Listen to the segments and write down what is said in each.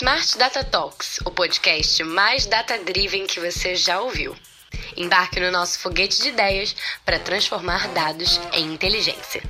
Smart Data Talks, o podcast mais data-driven que você já ouviu. Embarque no nosso foguete de ideias para transformar dados em inteligência.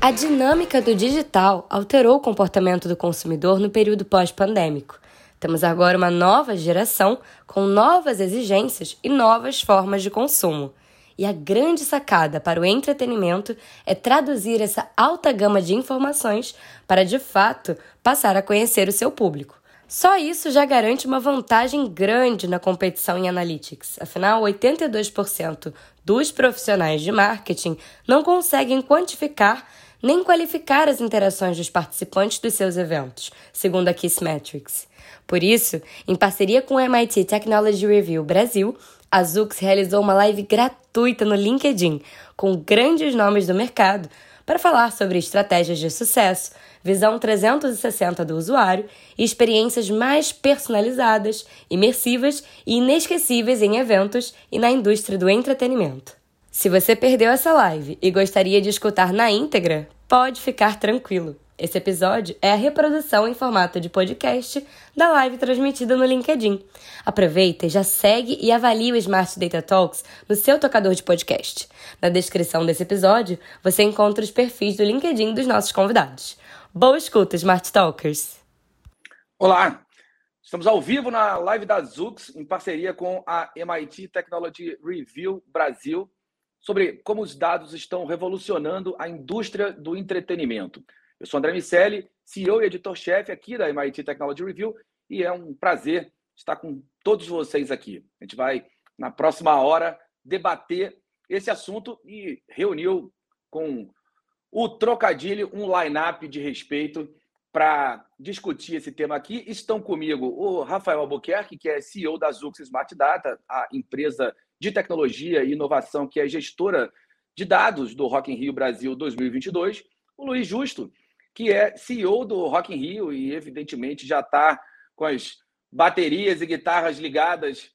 A dinâmica do digital alterou o comportamento do consumidor no período pós-pandêmico. Temos agora uma nova geração com novas exigências e novas formas de consumo. E a grande sacada para o entretenimento é traduzir essa alta gama de informações para, de fato, passar a conhecer o seu público. Só isso já garante uma vantagem grande na competição em analytics. Afinal, 82% dos profissionais de marketing não conseguem quantificar nem qualificar as interações dos participantes dos seus eventos, segundo a Kissmetrics. Por isso, em parceria com o MIT Technology Review Brasil, a Zux realizou uma live gratuita no LinkedIn com grandes nomes do mercado para falar sobre estratégias de sucesso, visão 360 do usuário e experiências mais personalizadas, imersivas e inesquecíveis em eventos e na indústria do entretenimento. Se você perdeu essa live e gostaria de escutar na íntegra, pode ficar tranquilo. Esse episódio é a reprodução em formato de podcast da live transmitida no LinkedIn. Aproveita e já segue e avalie o Smart Data Talks no seu tocador de podcast. Na descrição desse episódio, você encontra os perfis do LinkedIn dos nossos convidados. Boa escuta, Smart Talkers! Olá! Estamos ao vivo na live da Zux, em parceria com a MIT Technology Review Brasil, sobre como os dados estão revolucionando a indústria do entretenimento. Eu sou André Miceli, CEO e editor-chefe aqui da MIT Technology Review, e é um prazer estar com todos vocês aqui. A gente vai, na próxima hora, debater esse assunto e reuniu com o Trocadilho um line-up de respeito para discutir esse tema aqui. Estão comigo o Rafael Albuquerque, que é CEO da Zux Smart Data, a empresa de tecnologia e inovação que é gestora de dados do Rock in Rio Brasil 2022, o Luiz Justo, que é CEO do Rock in Rio e, evidentemente, já está com as baterias e guitarras ligadas,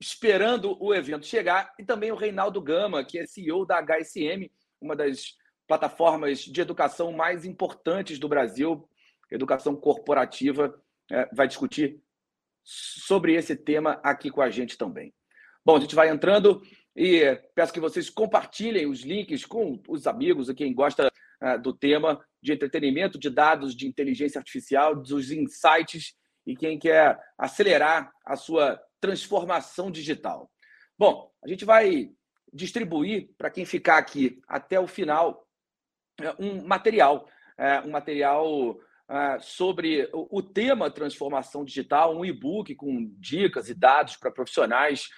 esperando o evento chegar. E também o Reinaldo Gama, que é CEO da HSM, uma das plataformas de educação mais importantes do Brasil, educação corporativa, é, vai discutir sobre esse tema aqui com a gente também. Bom, a gente vai entrando e peço que vocês compartilhem os links com os amigos e quem gosta uh, do tema de entretenimento, de dados, de inteligência artificial, dos insights e quem quer acelerar a sua transformação digital. Bom, a gente vai distribuir para quem ficar aqui até o final é, um material, é, um material é, sobre o tema transformação digital, um e-book com dicas e dados para profissionais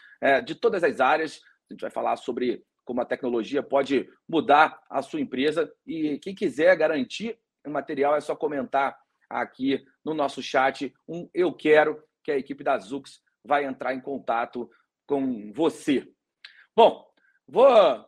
de todas as áreas. A gente vai falar sobre como a tecnologia pode mudar a sua empresa. E quem quiser garantir o material é só comentar aqui no nosso chat um eu quero que a equipe da Zux vai entrar em contato com você. Bom, vou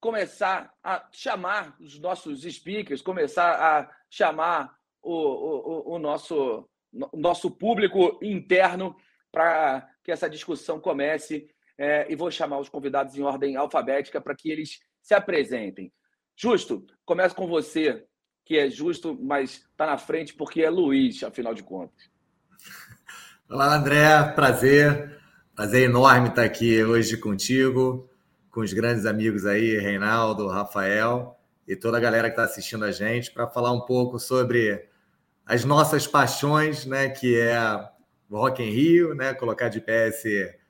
começar a chamar os nossos speakers, começar a chamar o, o, o nosso, o nosso público interno para que essa discussão comece é, e vou chamar os convidados em ordem alfabética para que eles se apresentem. Justo, começo com você, que é justo, mas está na frente porque é Luiz, afinal de contas. Olá, André, prazer. Prazer enorme estar aqui hoje contigo, com os grandes amigos aí, Reinaldo, Rafael e toda a galera que está assistindo a gente, para falar um pouco sobre as nossas paixões, né, que é o Rock em Rio, né, colocar de pé esse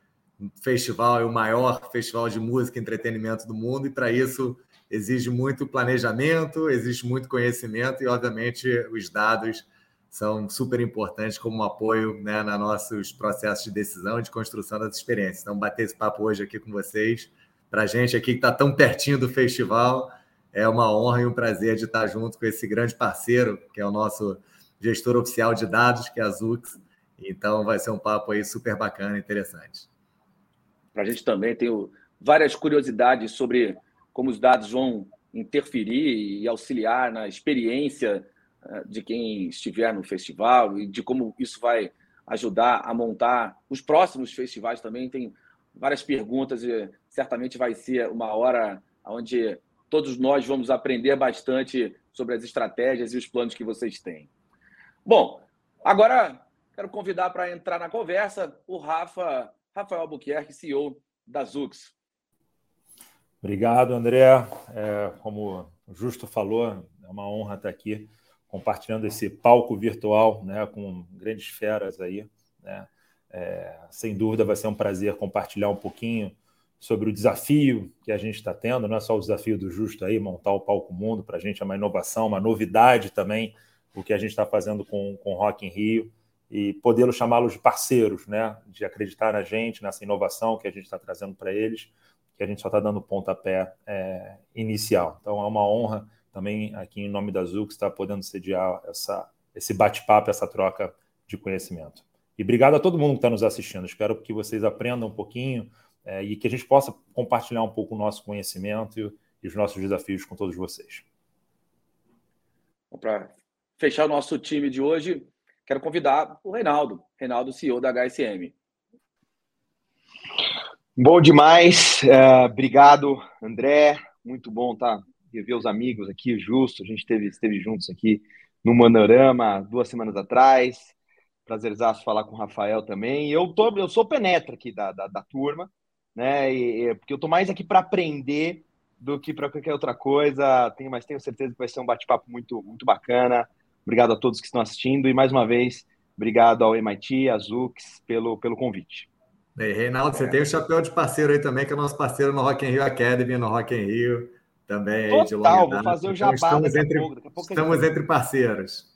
festival é o maior festival de música e entretenimento do mundo, e para isso exige muito planejamento, existe muito conhecimento e, obviamente, os dados são super importantes como apoio né, nos nossos processos de decisão e de construção das experiências. Então, bater esse papo hoje aqui com vocês, para a gente aqui que está tão pertinho do festival, é uma honra e um prazer de estar junto com esse grande parceiro, que é o nosso gestor oficial de dados, que é a Zux. Então, vai ser um papo aí super bacana interessante para a gente também. Tenho várias curiosidades sobre como os dados vão interferir e auxiliar na experiência eh, de quem estiver no festival e de como isso vai ajudar a montar os próximos festivais também. Tem várias perguntas e certamente vai ser uma hora onde todos nós vamos aprender bastante sobre as estratégias e os planos que vocês têm. Bom, agora quero convidar para entrar na conversa o Rafa, Rafael Albuquerque, CEO da Zux. Obrigado, André. É, como o Justo falou, é uma honra estar aqui compartilhando esse palco virtual né, com grandes feras aí. Né? É, sem dúvida vai ser um prazer compartilhar um pouquinho sobre o desafio que a gente está tendo, não é só o desafio do Justo aí, montar o palco mundo, para a gente é uma inovação, uma novidade também, o que a gente está fazendo com, com Rock in Rio, e podê-los chamá-los de parceiros, né? de acreditar na gente, nessa inovação que a gente está trazendo para eles, que a gente só está dando pontapé é, inicial. Então é uma honra também aqui em nome da Zux estar podendo sediar essa, esse bate-papo, essa troca de conhecimento. E obrigado a todo mundo que está nos assistindo. Espero que vocês aprendam um pouquinho é, e que a gente possa compartilhar um pouco o nosso conhecimento e, e os nossos desafios com todos vocês. Para fechar o nosso time de hoje, quero convidar o Reinaldo, Reinaldo, CEO da HSM. Bom demais. Uh, obrigado, André. Muito bom tá, rever os amigos aqui, Justo. A gente esteve, esteve juntos aqui no Manorama duas semanas atrás. Prazerzaço falar com o Rafael também. Eu, tô, eu sou penetra aqui da, da, da turma, né? E, e, porque eu tô mais aqui para aprender do que para qualquer outra coisa. Tenho, mas tenho certeza que vai ser um bate-papo muito, muito bacana. Obrigado a todos que estão assistindo e mais uma vez, obrigado ao MIT, a Zux, pelo, pelo convite. E Reinaldo, você é. tem o chapéu de parceiro aí também, que é nosso parceiro no Rock in Rio Academy, no Rock in Rio, também Total, de longa vou fazer o jabá então, estamos entre, estamos gente... entre parceiros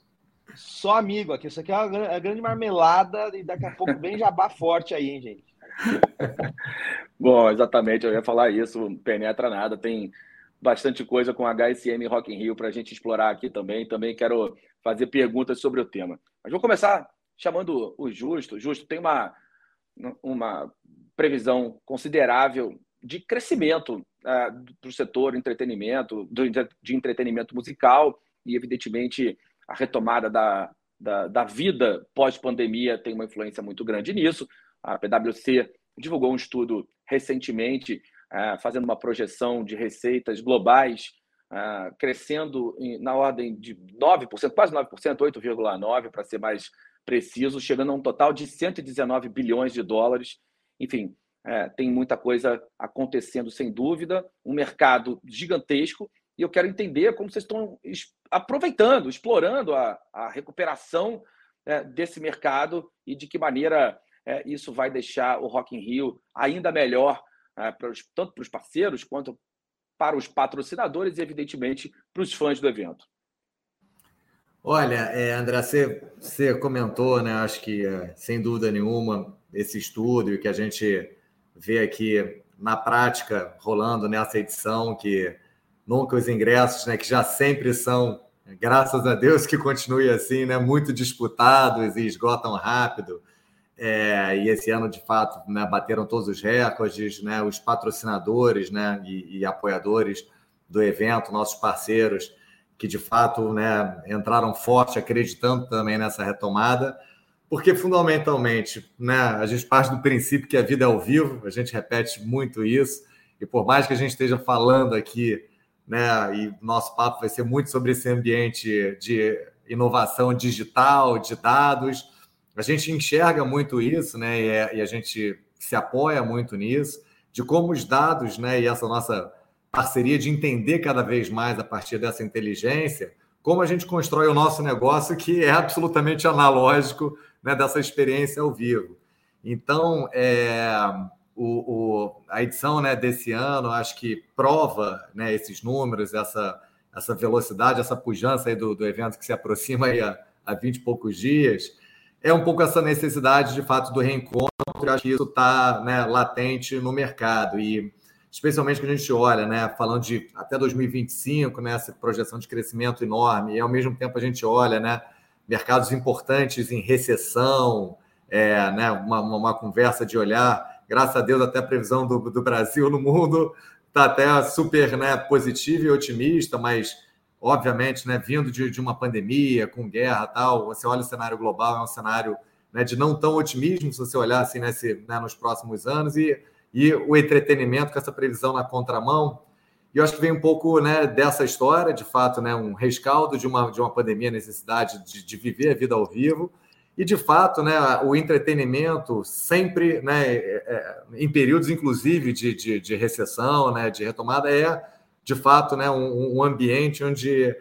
só amigo aqui. Isso aqui é a grande marmelada e daqui a pouco bem jabá forte aí, hein, gente? Bom, exatamente, eu ia falar isso, penetra nada, tem bastante coisa com HSM Rock in Rio para a gente explorar aqui também. Também quero fazer perguntas sobre o tema. Mas vou começar chamando o Justo. Justo, tem uma, uma previsão considerável de crescimento uh, do setor entretenimento, do, de entretenimento musical e, evidentemente, a retomada da, da, da vida pós-pandemia tem uma influência muito grande nisso. A PwC divulgou um estudo recentemente, uh, fazendo uma projeção de receitas globais, uh, crescendo em, na ordem de 9%, quase 9%, 8,9% para ser mais preciso, chegando a um total de 119 bilhões de dólares. Enfim, uh, tem muita coisa acontecendo, sem dúvida, um mercado gigantesco e eu quero entender como vocês estão aproveitando, explorando a, a recuperação é, desse mercado e de que maneira é, isso vai deixar o Rock in Rio ainda melhor, é, tanto para os parceiros quanto para os patrocinadores e, evidentemente, para os fãs do evento. Olha, é, André, você, você comentou, né? Acho que, é, sem dúvida nenhuma, esse estudo e que a gente vê aqui na prática rolando nessa edição, que nunca os ingressos, né, que já sempre são, graças a Deus que continue assim, né, muito disputados e esgotam rápido. É, e esse ano, de fato, né, bateram todos os recordes, né, os patrocinadores né, e, e, apoiadores do evento, nossos parceiros, que de fato né, entraram forte, acreditando também nessa retomada, porque fundamentalmente né, a gente parte do princípio que a vida é ao vivo, a gente repete muito isso, e por mais que a gente esteja falando aqui né? E nosso papo vai ser muito sobre esse ambiente de inovação digital, de dados. A gente enxerga muito isso, né? E, é, e a gente se apoia muito nisso, de como os dados, né? E essa nossa parceria de entender cada vez mais a partir dessa inteligência, como a gente constrói o nosso negócio que é absolutamente analógico né, dessa experiência ao vivo. Então, é, o, o, a edição né, desse ano, acho que prova né, esses números, essa, essa velocidade, essa pujança do, do evento que se aproxima aí a, a 20 e poucos dias, é um pouco essa necessidade, de fato, do reencontro. Acho que isso está né, latente no mercado. E especialmente que a gente olha, né, falando de até 2025, né, essa projeção de crescimento enorme, e ao mesmo tempo a gente olha né, mercados importantes em recessão, é, né, uma, uma conversa de olhar graças a Deus, até a previsão do, do Brasil no mundo está até super né, positiva e otimista, mas obviamente, né, vindo de, de uma pandemia, com guerra tal, você olha o cenário global, é um cenário né, de não tão otimismo, se você olhar assim nesse, né, nos próximos anos, e, e o entretenimento com essa previsão na contramão. E eu acho que vem um pouco né, dessa história, de fato, né, um rescaldo de uma, de uma pandemia, necessidade de, de viver a vida ao vivo. E, de fato, né, o entretenimento sempre, né, é, é, em períodos, inclusive, de, de, de, recessão, né, de retomada, é, de fato, né, um, um ambiente onde,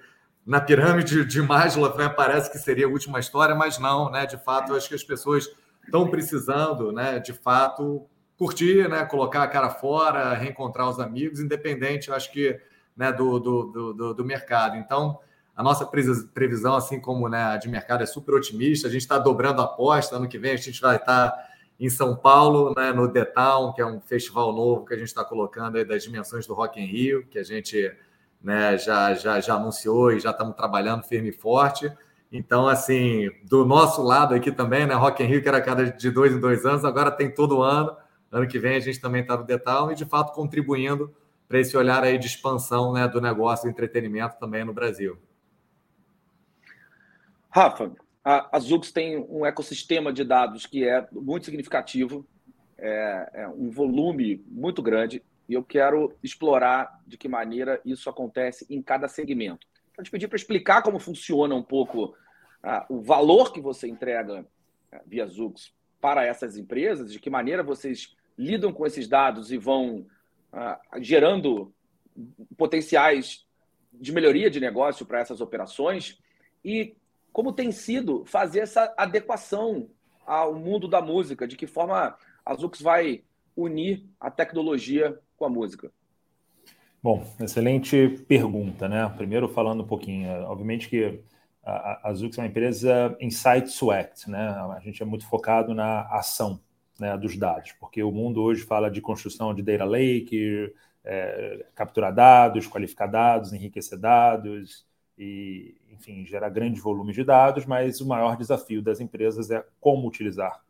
na pirâmide de Maslow, né, parece que seria a última história, mas não, né, de fato, eu acho que as pessoas estão precisando, né, de fato, curtir, né, colocar a cara fora, reencontrar os amigos, independente, eu acho que, né, do, do, do, do mercado. Então, a nossa previsão, assim como né, a de mercado, é super otimista. A gente está dobrando a aposta. Ano que vem a gente vai estar tá em São Paulo, né, no The Town, que é um festival novo que a gente está colocando aí das dimensões do Rock in Rio, que a gente né, já, já, já anunciou e já estamos trabalhando firme e forte. Então, assim, do nosso lado aqui também, né, Rock in Rio, que era cada de dois em dois anos, agora tem todo ano. Ano que vem a gente também está no Town e, de fato, contribuindo para esse olhar aí de expansão né, do negócio de entretenimento também no Brasil. Rafa, a, a Zux tem um ecossistema de dados que é muito significativo, é, é um volume muito grande, e eu quero explorar de que maneira isso acontece em cada segmento. Vou te pedir para explicar como funciona um pouco o valor que você entrega é, via Zux para essas empresas, de que maneira vocês lidam com esses dados e vão gerando potenciais de melhoria de negócio para essas operações e como tem sido fazer essa adequação ao mundo da música, de que forma a Zux vai unir a tecnologia com a música? Bom, excelente pergunta, né? Primeiro falando um pouquinho, obviamente que a Zux é uma empresa insight to act, né? A gente é muito focado na ação né, dos dados, porque o mundo hoje fala de construção de data lake, é, capturar dados, qualificar dados, enriquecer dados, e, enfim, gerar grandes volumes de dados, mas o maior desafio das empresas é como utilizar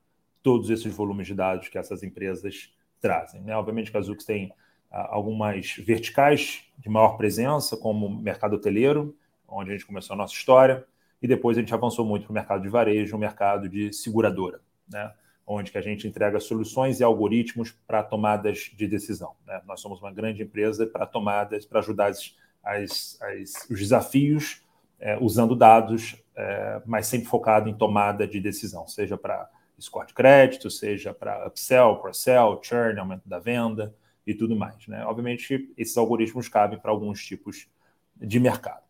todos esses volumes de dados que essas empresas trazem. Né? Obviamente que a Zux tem ah, algumas verticais de maior presença, como o mercado hoteleiro, onde a gente começou a nossa história, e depois a gente avançou muito para o mercado de varejo, o mercado de seguradora, né? onde que a gente entrega soluções e algoritmos para tomadas de decisão. Né? Nós somos uma grande empresa para tomadas, para ajudar as as, as, os desafios é, usando dados, é, mas sempre focado em tomada de decisão, seja para score de crédito, seja para upsell, cross-sell, churn, aumento da venda e tudo mais. Né? Obviamente, esses algoritmos cabem para alguns tipos de mercado.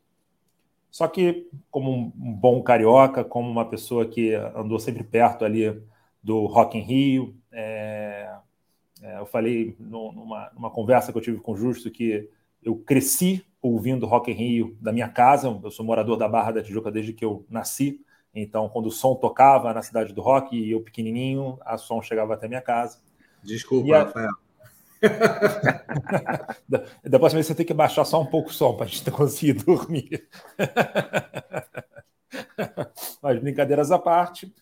Só que, como um bom carioca, como uma pessoa que andou sempre perto ali do Rock in Rio, é, é, eu falei numa, numa conversa que eu tive com o Justo que eu cresci ouvindo Rock in Rio da minha casa. Eu sou morador da Barra da Tijuca desde que eu nasci. Então, quando o som tocava na cidade do rock e eu pequenininho, a som chegava até minha casa. Desculpa, a... Rafael. da próxima vez você tem que baixar só um pouco o som para a gente conseguir dormir. Mas brincadeiras à parte.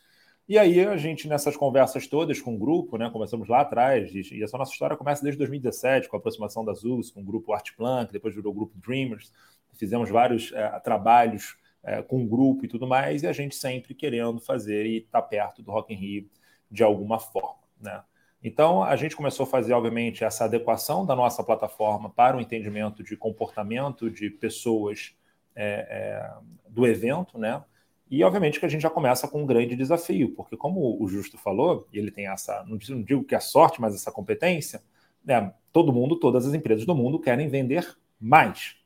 E aí a gente, nessas conversas todas com o grupo, né, começamos lá atrás, e essa nossa história começa desde 2017, com a aproximação da ZUS, com o grupo Art Plan, que depois virou o grupo Dreamers, fizemos vários é, trabalhos é, com o grupo e tudo mais, e a gente sempre querendo fazer e estar tá perto do Rock in Rio de alguma forma, né? Então, a gente começou a fazer, obviamente, essa adequação da nossa plataforma para o entendimento de comportamento de pessoas é, é do evento, né? E, obviamente, que a gente já começa com um grande desafio, porque, como o Justo falou, ele tem essa, não digo que é sorte, mas essa competência, né, todo mundo, todas as empresas do mundo querem vender mais.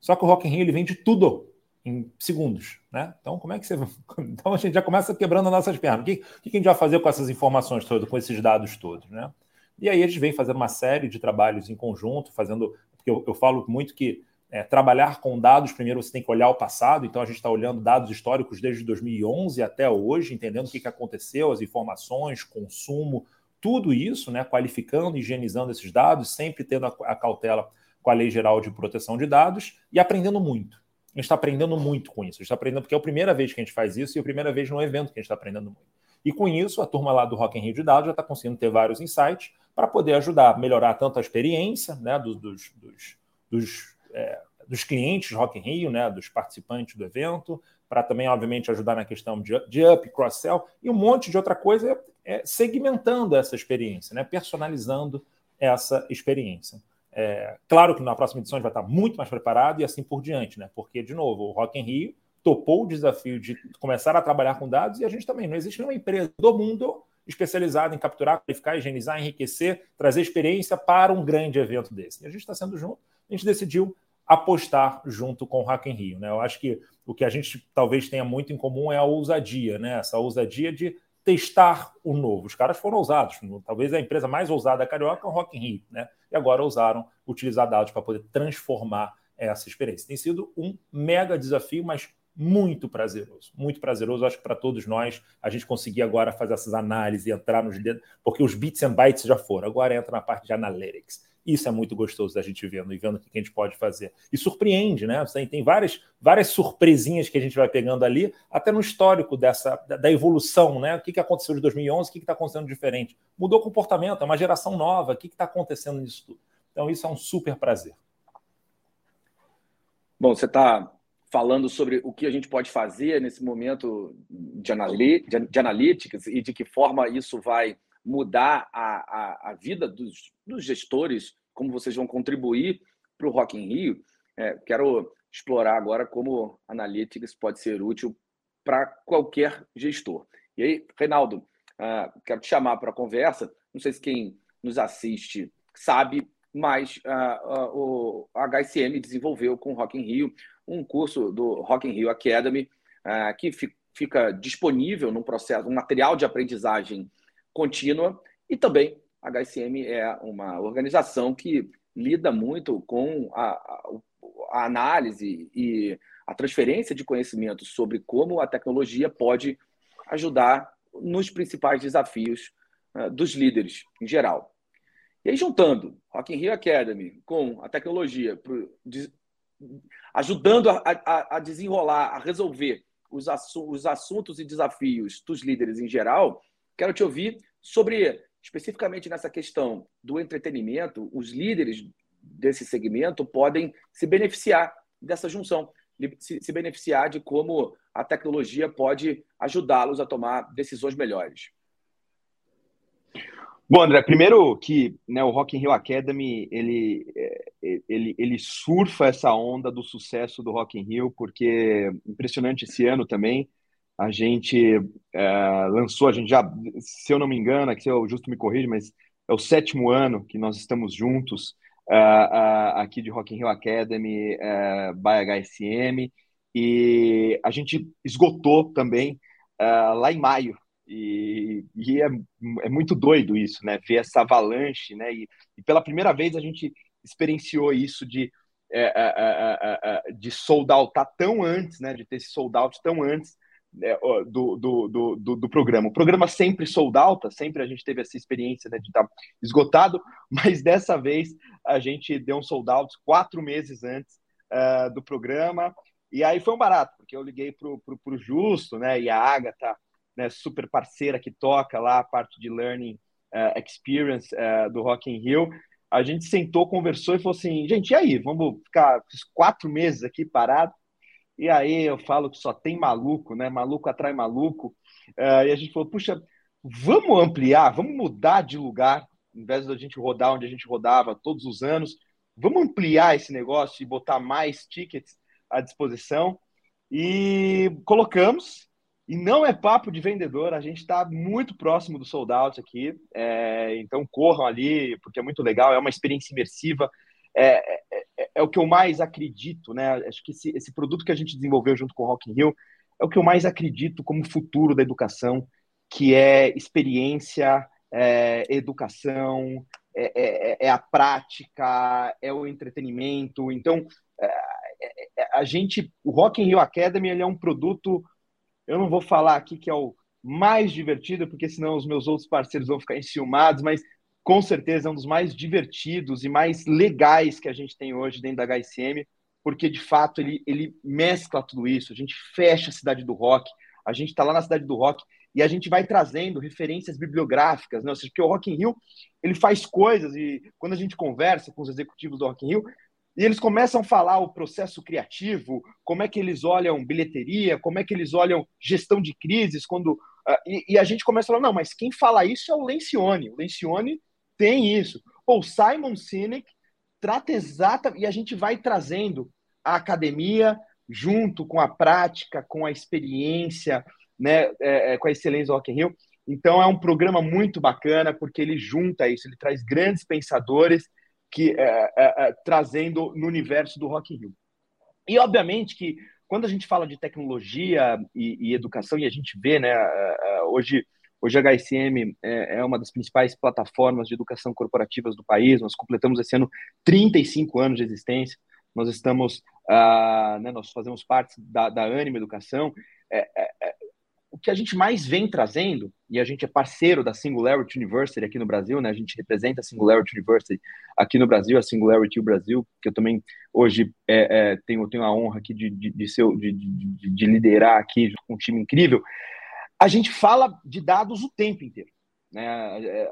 Só que o Rock in Rio ele vende tudo em segundos, né? Então, como é que você. Então, a gente já começa quebrando as nossas pernas. O que, o que a gente vai fazer com essas informações todas, com esses dados todos, né? E aí, a gente vem fazendo uma série de trabalhos em conjunto, fazendo. Porque eu, eu falo muito que é, trabalhar com dados, primeiro você tem que olhar o passado, então a gente está olhando dados históricos desde 2011 até hoje, entendendo o que, que aconteceu, as informações, consumo, tudo isso, né, qualificando higienizando esses dados, sempre tendo a, a cautela com a Lei Geral de Proteção de Dados e aprendendo muito. A gente está aprendendo muito com isso, a gente está aprendendo porque é a primeira vez que a gente faz isso e é a primeira vez no evento que a gente está aprendendo muito. E com isso, a turma lá do Rock in Rio de Dados já está conseguindo ter vários insights para poder ajudar a melhorar tanto a experiência né, dos, dos, dos, dos é, dos clientes Rock in Rio, né, dos participantes do evento, para também, obviamente, ajudar na questão de, de up, cross-sell e um monte de outra coisa, é, segmentando essa experiência, né, personalizando essa experiência. É, claro que na próxima edição a gente vai estar muito mais preparado e assim por diante, né? Porque, de novo, o Rock in Rio topou o desafio de começar a trabalhar com dados e a gente também. Não existe nenhuma empresa do mundo especializada em capturar, qualificar, higienizar, enriquecer, trazer experiência para um grande evento desse. E a gente está sendo junto, a gente decidiu apostar junto com o Hack in Rio. Né? Eu acho que o que a gente talvez tenha muito em comum é a ousadia, né? essa ousadia de testar o novo. Os caras foram ousados. Talvez a empresa mais ousada carioca é o Rock in Rio. Né? E agora ousaram utilizar dados para poder transformar essa experiência. Tem sido um mega desafio, mas muito prazeroso, muito prazeroso. Acho que para todos nós, a gente conseguir agora fazer essas análises e entrar nos dedos, porque os bits and bytes já foram, agora entra na parte de analytics. Isso é muito gostoso da gente vendo e vendo o que a gente pode fazer. E surpreende, né? Tem, tem várias, várias surpresinhas que a gente vai pegando ali, até no histórico dessa da, evolução, né? O que, que aconteceu de 2011, o que está acontecendo diferente? Mudou o comportamento, é uma geração nova, o que está acontecendo nisso tudo? Então, isso é um super prazer. Bom, você está falando sobre o que a gente pode fazer nesse momento de, anali de analytics e de que forma isso vai mudar a, a, a vida dos, dos, gestores, como vocês vão contribuir para o Rock in Rio. É, quero explorar agora como analytics pode ser útil para qualquer gestor. E aí, Reinaldo, uh, quero te chamar para a conversa. Não sei se quem nos assiste sabe, mas uh, uh, o HSM desenvolveu com o Rock in Rio um curso do Rock in Rio Academy que fica disponível num processo, um material de aprendizagem contínua e também a HSM é uma organização que lida muito com a, a, a análise e a transferência de conhecimento sobre como a tecnologia pode ajudar nos principais desafios uh, dos líderes em geral. E aí, juntando Rock in Rio Academy com a tecnologia pro, ajudando a, a, a desenrolar, a resolver os, assu os assuntos e desafios dos líderes em geral, quero te ouvir sobre, especificamente nessa questão do entretenimento, os líderes desse segmento podem se beneficiar dessa junção, se, beneficiar de como a tecnologia pode ajudá-los a tomar decisões melhores. Bom, André, primeiro que né, o Rock in Rio Academy ele, é, ele, ele surfa essa onda do sucesso do Rock in Rio, porque impressionante esse ano também. A gente é, lançou, a gente já, se eu não me engano, aqui o Justo me corrige, mas é o sétimo ano que nós estamos juntos uh, uh, aqui de Rock in Rio Academy uh, by HSM e a gente esgotou também lá em maio e, e é, é, muito doido isso, né? Ver essa avalanche, né? E, e pela primeira vez a gente experienciou isso de, de sold out tá tão antes, né? De ter esse sold out tão antes do, do, do, do, programa. O programa sempre sold out, sempre a gente teve essa experiência né, de estar tá esgotado, mas dessa vez a gente deu um sold out quatro meses antes uh, do programa. E aí foi um barato, porque eu liguei para o Justo, né? E a Agatha né, super parceira que toca lá a parte de learning uh, experience uh, do Rock in Rio. A gente sentou, conversou e falou assim, gente, e aí, vamos ficar quatro meses aqui parado? E aí eu falo que só tem maluco, né? Maluco atrai maluco. Uh, e a gente falou, puxa, vamos ampliar, vamos mudar de lugar, em vez da gente rodar onde a gente rodava todos os anos, vamos ampliar esse negócio e botar mais tickets à disposição. E colocamos, e não é papo de vendedor, a gente está muito próximo do sold out aqui. É, então corram ali, porque é muito legal, é uma experiência imersiva. É, é, é, é, o que eu mais acredito, né? Acho que esse, esse, produto que a gente desenvolveu junto com o Rock in Rio é o que eu mais acredito como futuro da educação, que é experiência, é, educação, é, é, é, a prática, é o entretenimento. Então, a gente, o Rock in Rio Academy, ele é um produto eu não vou falar aqui que é o mais divertido, porque senão os meus outros parceiros vão ficar enciumados, mas com certeza é um dos mais divertidos e mais legais que a gente tem hoje dentro da HSM, porque de fato ele, ele mescla tudo isso. A gente fecha a cidade do rock, a gente está lá na cidade do rock e a gente vai trazendo referências bibliográficas, né? Ou seja, porque o Rock in Rio ele faz coisas e quando a gente conversa com os executivos do Rock in Rio, e eles começam a falar o processo criativo, como é que eles olham bilheteria, como é que eles olham gestão de crises, quando uh, e, e, a gente começa a falar, não, mas quem fala isso é o Lencioni. O Lencioni tem isso. Ou Simon Sinek trata exata e a gente vai trazendo a academia junto com a prática, com a experiência, né, é, é, com a excelência do Rock in Rio. Então é um programa muito bacana porque ele junta isso, ele traz grandes pensadores que é, é, é, trazendo no universo do Rock in Rio. E obviamente que quando a gente fala de tecnologia e, e educação e a gente vê, né, hoje Hoje a HSM é, é, uma das principais plataformas de educação corporativas do país. Nós completamos esse ano 35 anos de existência. Nós estamos, uh, né, nós fazemos parte da, da Anima Educação. É, é, é, o que a gente mais vem trazendo, e a gente é parceiro da Singularity University aqui no Brasil, né? A gente representa a Singularity University aqui no Brasil, a Singularity Brasil, que eu também hoje é, é, tenho, tenho a honra aqui de, de, de, ser, de, de, de liderar aqui com um time incrível a gente fala de dados o tempo inteiro. Né? É,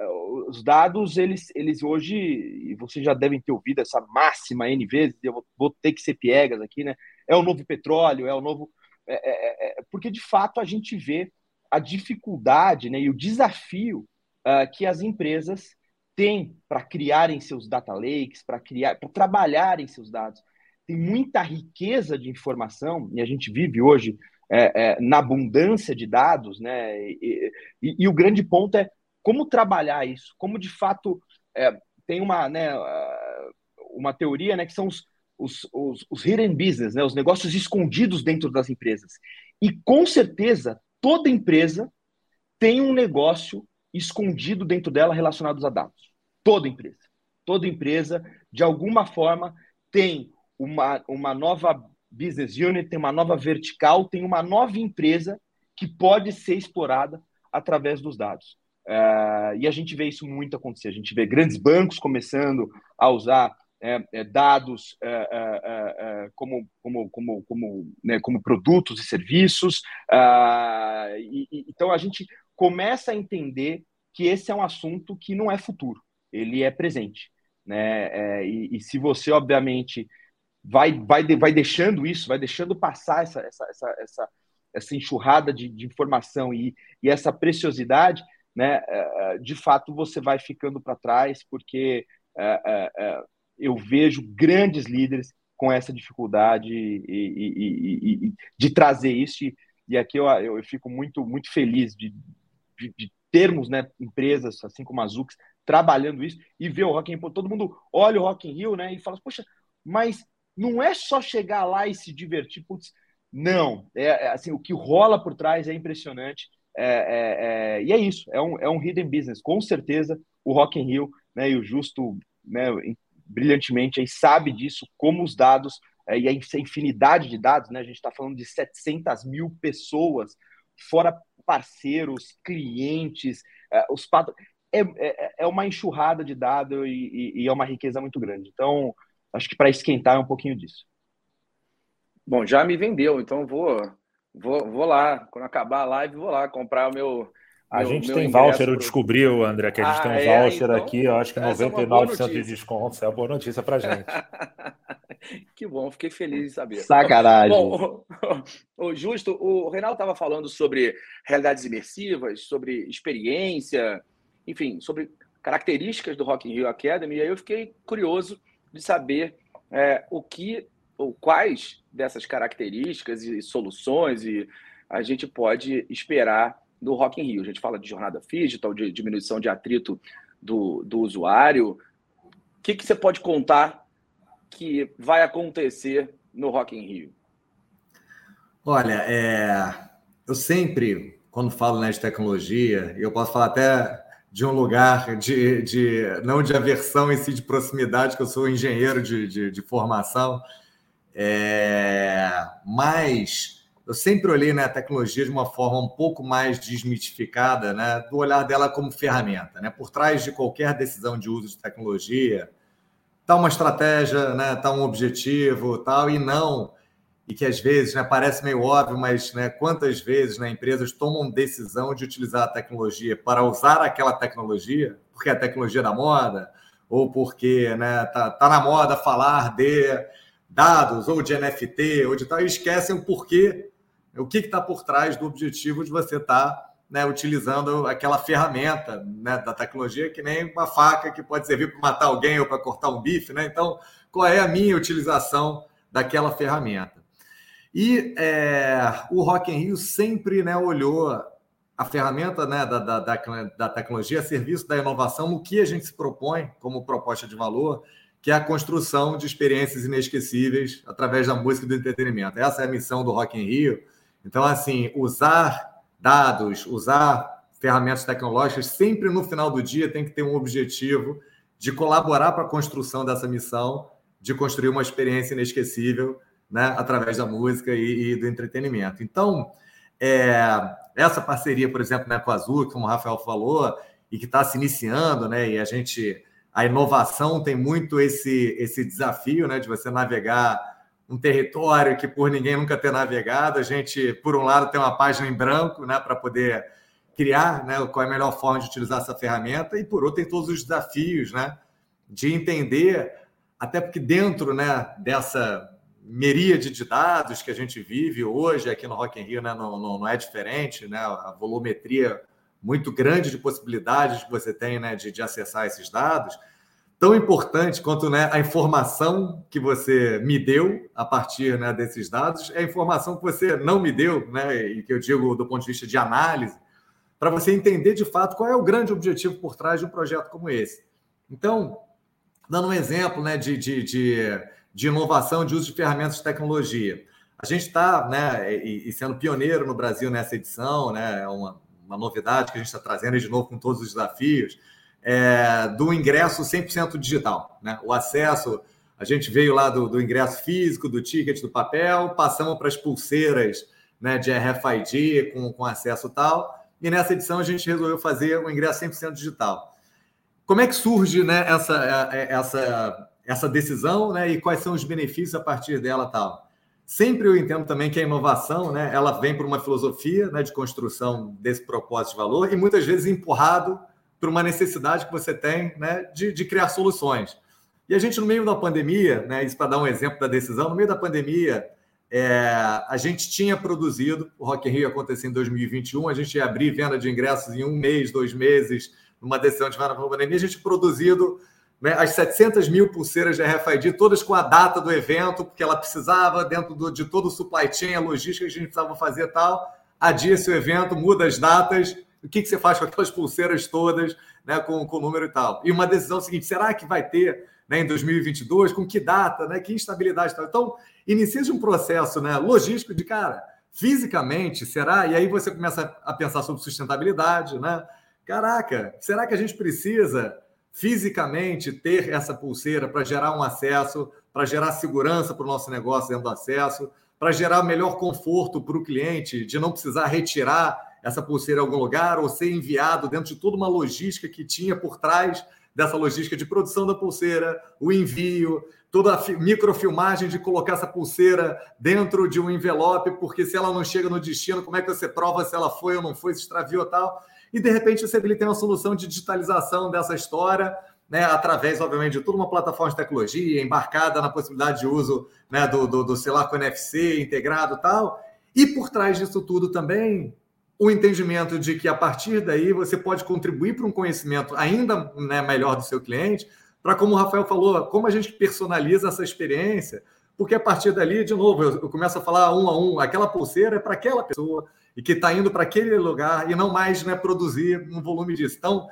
os dados, eles, eles hoje, e vocês já devem ter ouvido essa máxima N vezes, eu vou, ter que ser piegas aqui, né? É o novo petróleo, é o novo. É, é, é, é porque, de fato, a gente vê a dificuldade né, e o desafio uh, que as empresas têm para criarem seus data lakes, para criar, para trabalharem seus dados. Tem muita riqueza de informação, e a gente vive hoje é, é, na abundância de dados, né? E, e, e, o grande ponto é como trabalhar isso, como de fato é, tem uma, né, uma teoria, né, que são os, os, os, os hidden business, né, os negócios escondidos dentro das empresas. E com certeza toda empresa tem um negócio escondido dentro dela relacionados a dados. Toda empresa, toda empresa de alguma forma tem uma, uma nova business unit, tem uma nova vertical, tem uma nova empresa que pode ser explorada através dos dados. Uh, e a gente vê isso muito acontecer. A gente vê grandes bancos começando a usar é, é, dados é, é, é como, como, como, como, né, como produtos e serviços. E, e, então a gente começa a entender que esse é um assunto que não é futuro, ele é presente. Né? É, e, e se você, obviamente, vai, vai, vai deixando isso, vai deixando passar essa, essa, essa, essa, essa enxurrada de, de informação e, e essa preciosidade, né, é, é, de fato você vai ficando para trás, porque é, eu vejo grandes líderes com essa dificuldade e, e, e, de trazer isso. E, aqui eu, eu, fico muito, muito feliz de, de, de termos né, empresas, assim como a Zux, trabalhando isso e ver o Rock in Rio. Todo mundo olha o Rock in Rio né, e fala, poxa, mas não é só chegar lá e se divertir. Putz, não, é, é assim, o que rola por trás é impressionante. É, é, é, e é isso, é um, é um hidden business. Com certeza, o Rock in Rio né, e o Justo né, brilhantemente aí, sabe disso, como os dados é, e a infinidade de dados, né, a gente está falando de 700 mil pessoas, fora parceiros, clientes, os é, é, é uma enxurrada de dados e, e, e é uma riqueza muito grande. Então, acho que para esquentar é um pouquinho disso. Bom, já me vendeu, então vou, vou, vou lá. Quando acabar a live, vou lá comprar o meu. A meu, gente meu tem voucher, eu descobri, André, que a gente ah, tem um é, voucher então, aqui, eu acho que 99% é de desconto. Isso é uma boa notícia para gente. que bom, fiquei feliz de saber. Sacanagem. Bom, o, o Justo, o Reinaldo estava falando sobre realidades imersivas, sobre experiência, enfim, sobre características do Rock in Rio Academy, e aí eu fiquei curioso de saber é, o que ou quais dessas características e soluções e a gente pode esperar do Rock in Rio. A gente fala de jornada digital, de diminuição de atrito do, do usuário. O que, que você pode contar que vai acontecer no Rock in Rio? Olha, é, eu sempre, quando falo né, de tecnologia, eu posso falar até de um lugar de, de não de aversão em si, de proximidade, que eu sou engenheiro de, de, de formação, é, mas eu sempre olhei né, a tecnologia de uma forma um pouco mais desmitificada, né, do olhar dela como ferramenta. Né? Por trás de qualquer decisão de uso de tecnologia, está uma estratégia, está né, tá um objetivo, tal, e não e que às vezes né, parece meio óbvio, mas né, quantas vezes né, empresas tomam decisão de utilizar a tecnologia para usar aquela tecnologia, porque é a tecnologia da moda, ou porque né, tá, tá na moda falar de dados, ou de NFT, ou de tal, e esquecem o porquê, o que está por trás do objetivo de você estar tá, né, utilizando aquela ferramenta né, da tecnologia, que nem uma faca que pode servir para matar alguém ou para cortar um bife. Né? Então, qual é a minha utilização daquela ferramenta? E é, o Rock in Rio sempre né, olhou a ferramenta né, da, da, da, tecnologia serviço da inovação no que a gente se propõe como proposta de valor, que é a construção de experiências inesquecíveis através da música e do entretenimento. Essa é a missão do Rock in Rio. Então, assim, usar dados, usar ferramentas tecnológicas, sempre no final do dia tem que ter um objetivo de colaborar para a construção dessa missão, de construir uma experiência inesquecível né, através da música e, e do entretenimento. Então, é, essa parceria, por exemplo, né, com a Azul, como o Rafael falou, e que está se iniciando, né, e a gente, a inovação tem muito esse, esse desafio né, de você navegar um território que por ninguém nunca ter navegado, a gente, por um lado, tem uma página em branco né, para poder criar né, qual é a melhor forma de utilizar essa ferramenta, e por outro, tem todos os desafios né, de entender, até porque dentro né, dessa miríade de dados que a gente vive hoje aqui no Rock in Rio né, não, não, não é diferente, né, a volumetria muito grande de possibilidades que você tem né, de, de acessar esses dados, tão importante quanto né, a informação que você me deu a partir né, desses dados, é a informação que você não me deu, né, e que eu digo do ponto de vista de análise, para você entender de fato qual é o grande objetivo por trás de um projeto como esse. Então, dando um exemplo né, de, de, de, de inovação, de uso de ferramentas de tecnologia. A gente está né, e, e, sendo pioneiro no Brasil nessa edição, né, é uma, uma novidade que a gente está trazendo de novo com todos os desafios é, do ingresso 100% digital. Né? O acesso, a gente veio lá do, do, ingresso físico, do ticket, do papel, passamos para as pulseiras né, de RFID com, com acesso tal, e nessa edição a gente resolveu fazer o ingresso 100% digital. Como é que surge né, essa, é, é, essa, essa decisão né, e quais são os benefícios a partir dela tal? Sempre eu entendo também que a inovação, né, ela vem por uma filosofia né, de construção desse propósito de valor e muitas vezes empurrado por uma necessidade que você tem né, de, de criar soluções. E a gente, no meio da pandemia, né, isso para dar um exemplo da decisão, no meio da pandemia, é, a gente tinha produzido, o Rock in Rio aconteceu em 2021, a gente ia abrir venda de ingressos em um mês, dois meses, numa decisão de venda pandemia, a gente produzido né, as 700 mil pulseiras de RFID, todas com a data do evento, porque ela precisava, dentro do, de todo o supply chain, a logística que a gente precisava fazer tal, adia-se o evento, muda as datas, o que, que você faz com aquelas pulseiras todas, né, com, com o número e tal. E uma decisão seguinte, será que vai ter né, em 2022? Com que data? Né, que instabilidade tal? Então, inicia-se um processo né, logístico de, cara, fisicamente, será? E aí você começa a pensar sobre sustentabilidade, né? Caraca, será que a gente precisa fisicamente ter essa pulseira para gerar um acesso, para gerar segurança para o nosso negócio dentro do acesso, para gerar melhor conforto para o cliente, de não precisar retirar essa pulseira em algum lugar ou ser enviado dentro de toda uma logística que tinha por trás dessa logística de produção da pulseira, o envio, toda a microfilmagem de colocar essa pulseira dentro de um envelope, porque se ela não chega no destino, como é que você prova se ela foi ou não foi, se extraviou tal? E de repente você tem uma solução de digitalização dessa história, né, através, obviamente, de toda uma plataforma de tecnologia embarcada na possibilidade de uso né, do, do, do celular com NFC integrado tal. E por trás disso tudo também o entendimento de que a partir daí você pode contribuir para um conhecimento ainda né, melhor do seu cliente, para como o Rafael falou, como a gente personaliza essa experiência, porque a partir dali, de novo, eu, eu começo a falar um a um, aquela pulseira é para aquela pessoa e que está indo para aquele lugar e não mais né, produzir um volume disso. Então,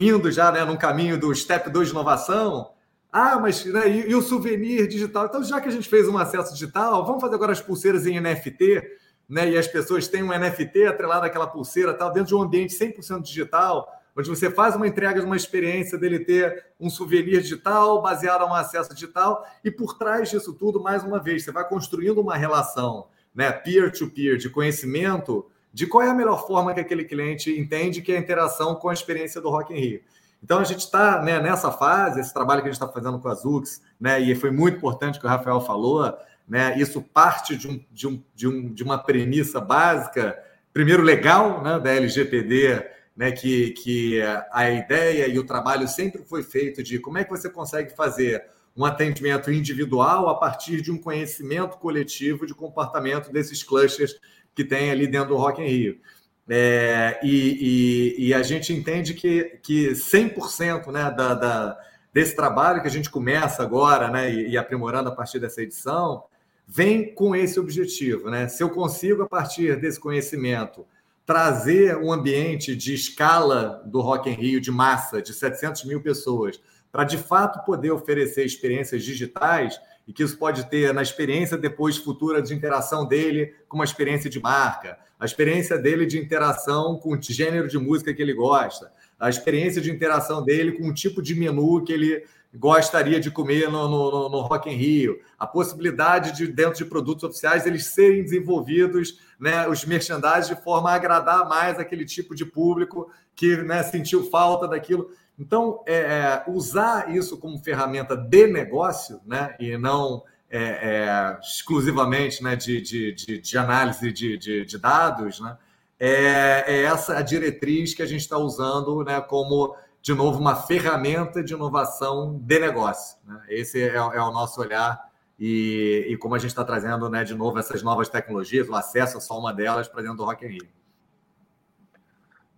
indo já né, caminho do step 2 de inovação, ah, mas né, e, e o souvenir digital? Então, já que a gente fez um acesso digital, vamos fazer agora as pulseiras em NFT, né, e as pessoas têm um NFT atrelado àquela pulseira, tal, dentro de um ambiente 100% digital, onde você faz uma entrega de uma experiência dele ter um souvenir digital baseado em um acesso digital, e por trás disso tudo, mais uma vez, você vai construindo uma relação né, peer-to-peer -peer, de conhecimento de qual é a melhor forma que aquele cliente entende que é a interação com a experiência do Rock in Rio. Então a gente está né, nessa fase, esse trabalho que a gente está fazendo com a Zux, né, e foi muito importante que o Rafael falou, né? Isso parte de, um, de, um, de, um, de uma premissa básica, primeiro legal, né, da LGPD, né, que, que a ideia e o trabalho sempre foi feito de como é que você consegue fazer um atendimento individual a partir de um conhecimento coletivo de comportamento desses clusters que tem ali dentro do Rock in Rio. É, e, e, e, a gente entende que, que 100% né, da, da, desse trabalho que a gente começa agora né, e, e, aprimorando a partir dessa edição, vem com esse objetivo. Né? Se eu consigo, a partir desse conhecimento, trazer um ambiente de escala do Rock in Rio de massa, de 700 mil pessoas, para de fato poder oferecer experiências digitais, e que isso pode ter na experiência depois futura de interação dele com uma experiência de marca, a experiência dele de interação com o gênero de música que ele gosta, a experiência de interação dele com o tipo de menu que ele gostaria de comer no, no, no Rock in Rio, a possibilidade de, dentro de produtos oficiais, eles serem desenvolvidos, né, os merchandising, de forma a agradar mais aquele tipo de público que né, sentiu falta daquilo. Então, é, é, usar isso como ferramenta de negócio, né, e não é, é, exclusivamente né, de, de, de, de análise de, de, dados, né, é, é, essa a diretriz que a gente está usando né, como, de novo, uma ferramenta de inovação de negócio. Né? Esse é, é, o nosso olhar e, e como a gente está trazendo, né, de novo, essas novas tecnologias, o acesso a só uma delas para dentro do Rock in Rio.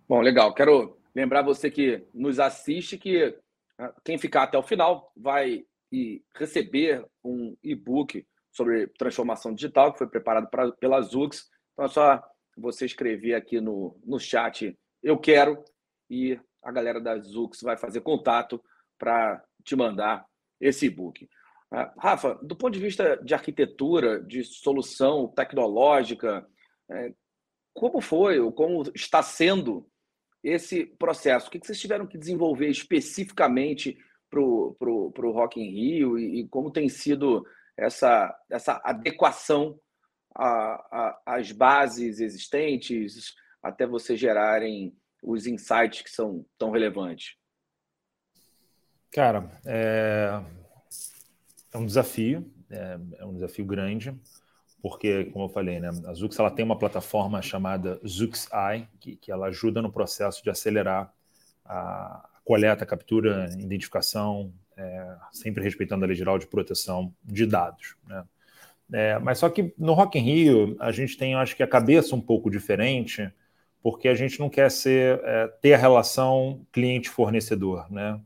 Bom, legal. Quero Lembrar você que nos assiste que ah, quem ficar até o final vai receber um e-book sobre transformação digital que foi preparado pra, pela Zux. Então é só você escrever aqui no, no chat eu quero e a galera da Zux vai fazer contato para te mandar esse e-book. Uh, Rafa, do ponto de vista de arquitetura, de solução tecnológica, é, como foi ou como está sendo esse processo? O que vocês tiveram que desenvolver especificamente para o Rock in Rio e, e, como tem sido essa, essa adequação às bases existentes até vocês gerarem os insights que são tão relevantes? Cara, é, é um desafio, é, é um desafio grande porque, como eu falei, né, a Zux ela tem uma plataforma chamada ZuxEye, que, que ela ajuda no processo de acelerar a coleta, captura, identificação, é, sempre respeitando a lei geral de proteção de dados. Né? É, mas só que no Rock in Rio a gente tem, acho que a cabeça um pouco diferente, porque a gente não quer ser é, ter a relação cliente-fornecedor, né?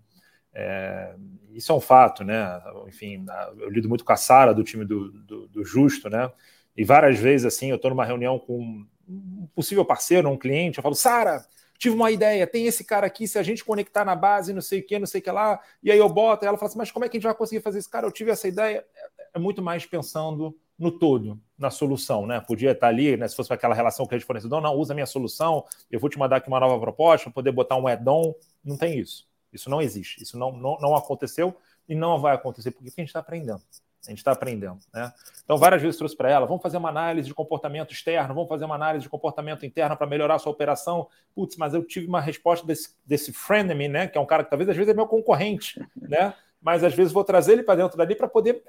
É, isso é um fato, né? Enfim, eu lido muito com a Sara do time do, do, do, Justo, né? E várias vezes, assim, eu estou numa reunião com um possível parceiro, um cliente, eu falo, Sara, tive uma ideia, tem esse cara aqui, se a gente conectar na base, não sei o que, não sei o que lá, e aí eu boto, e ela fala assim, mas como é que a gente vai conseguir fazer isso? Cara, eu tive essa ideia, é muito mais pensando no todo, na solução, né? Podia estar ali, né? Se fosse aquela relação com o fornecedor, não, usa a minha solução, eu vou te mandar aqui uma nova proposta, poder botar um add-on, não tem isso. Isso não existe, isso não, não, não aconteceu e não vai acontecer, porque a gente está aprendendo. A gente está aprendendo. Né? Então, várias vezes trouxe para ela: vamos fazer uma análise de comportamento externo, vamos fazer uma análise de comportamento interno para melhorar a sua operação. Putz, mas eu tive uma resposta desse, desse frenemy, né? Que é um cara que talvez às vezes é meu concorrente, né? Mas às vezes vou trazer ele para dentro dali para poder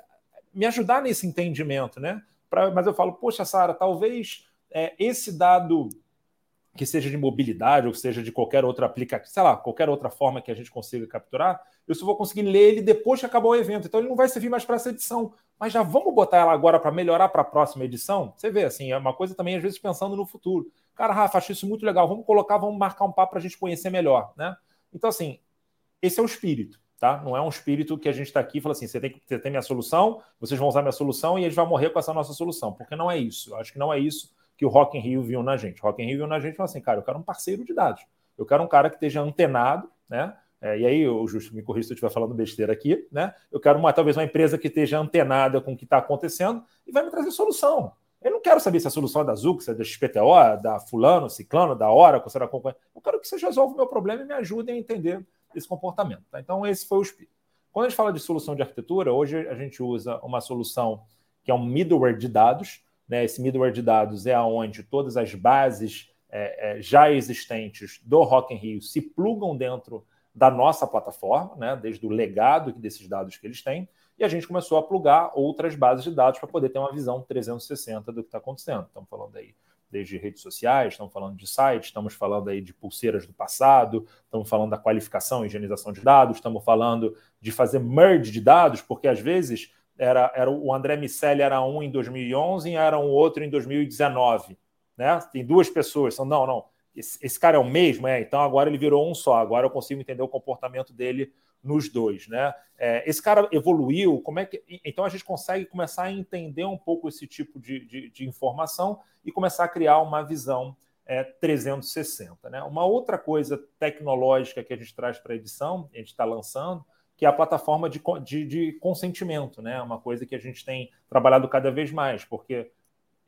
me ajudar nesse entendimento, né? Pra, mas eu falo, poxa, Sara, talvez é, esse dado que seja de mobilidade ou que seja de qualquer outra aplicativo, sei lá, qualquer outra forma que a gente consiga capturar, eu só vou conseguir ler ele depois que acabar o evento. Então ele não vai servir mais para essa edição. Mas já vamos botar ela agora para melhorar para a próxima edição? Você vê, assim, é uma coisa também, às vezes, pensando no futuro. Cara, Rafa, acho isso muito legal. Vamos colocar, vamos marcar um papo para a gente conhecer melhor, né? Então, assim, esse é o espírito, tá? Não é um espírito que a gente está aqui e fala assim: você tem, você tem minha solução, vocês vão usar minha solução e eles vão morrer com essa nossa solução. Porque não é isso. Eu acho que não é isso que o Rock in Rio viu na gente. Rock in Rio viu na gente e falou assim, cara, eu quero um parceiro de dados. Eu quero um cara que esteja antenado, né? É, e aí, o Justo me corrija se eu estiver falando besteira aqui, né? Eu quero uma, talvez uma empresa que esteja antenada com o que está acontecendo e vai me trazer solução. Eu não quero saber se a solução é da Zux, é da XPTO, da Fulano, Ciclano, da Oracle, será companhia. Eu quero que vocês resolvam o meu problema e me ajudem a entender esse comportamento. Tá? Então, esse foi o espírito. Quando a gente fala de solução de arquitetura, hoje a gente usa uma solução que é um middleware de dados, né, esse middleware de dados é aonde todas as bases é, é, já existentes do Rock in Rio se plugam dentro da nossa plataforma, né, desde o legado desses dados que eles têm, e a gente começou a plugar outras bases de dados para poder ter uma visão 360 do que está acontecendo. Estamos falando aí desde redes sociais, estamos falando de sites, estamos falando aí de pulseiras do passado, estamos falando da qualificação e higienização de dados, estamos falando de fazer merge de dados, porque às vezes era, era o André Miceli era um em 2011 e era um outro em 2019, né? Tem duas pessoas, são não, não. esse, esse, cara é o mesmo, é, então agora ele virou um só, agora eu consigo entender o comportamento dele nos dois, né? É, esse cara evoluiu, como é que. Então a gente consegue começar a entender um pouco esse tipo de, de, de informação e começar a criar uma visão é, 360. Né? Uma outra coisa tecnológica que a gente traz para a edição, a gente está lançando, que é a plataforma de, de, de, consentimento, né? Uma coisa que a gente tem trabalhado cada vez mais, porque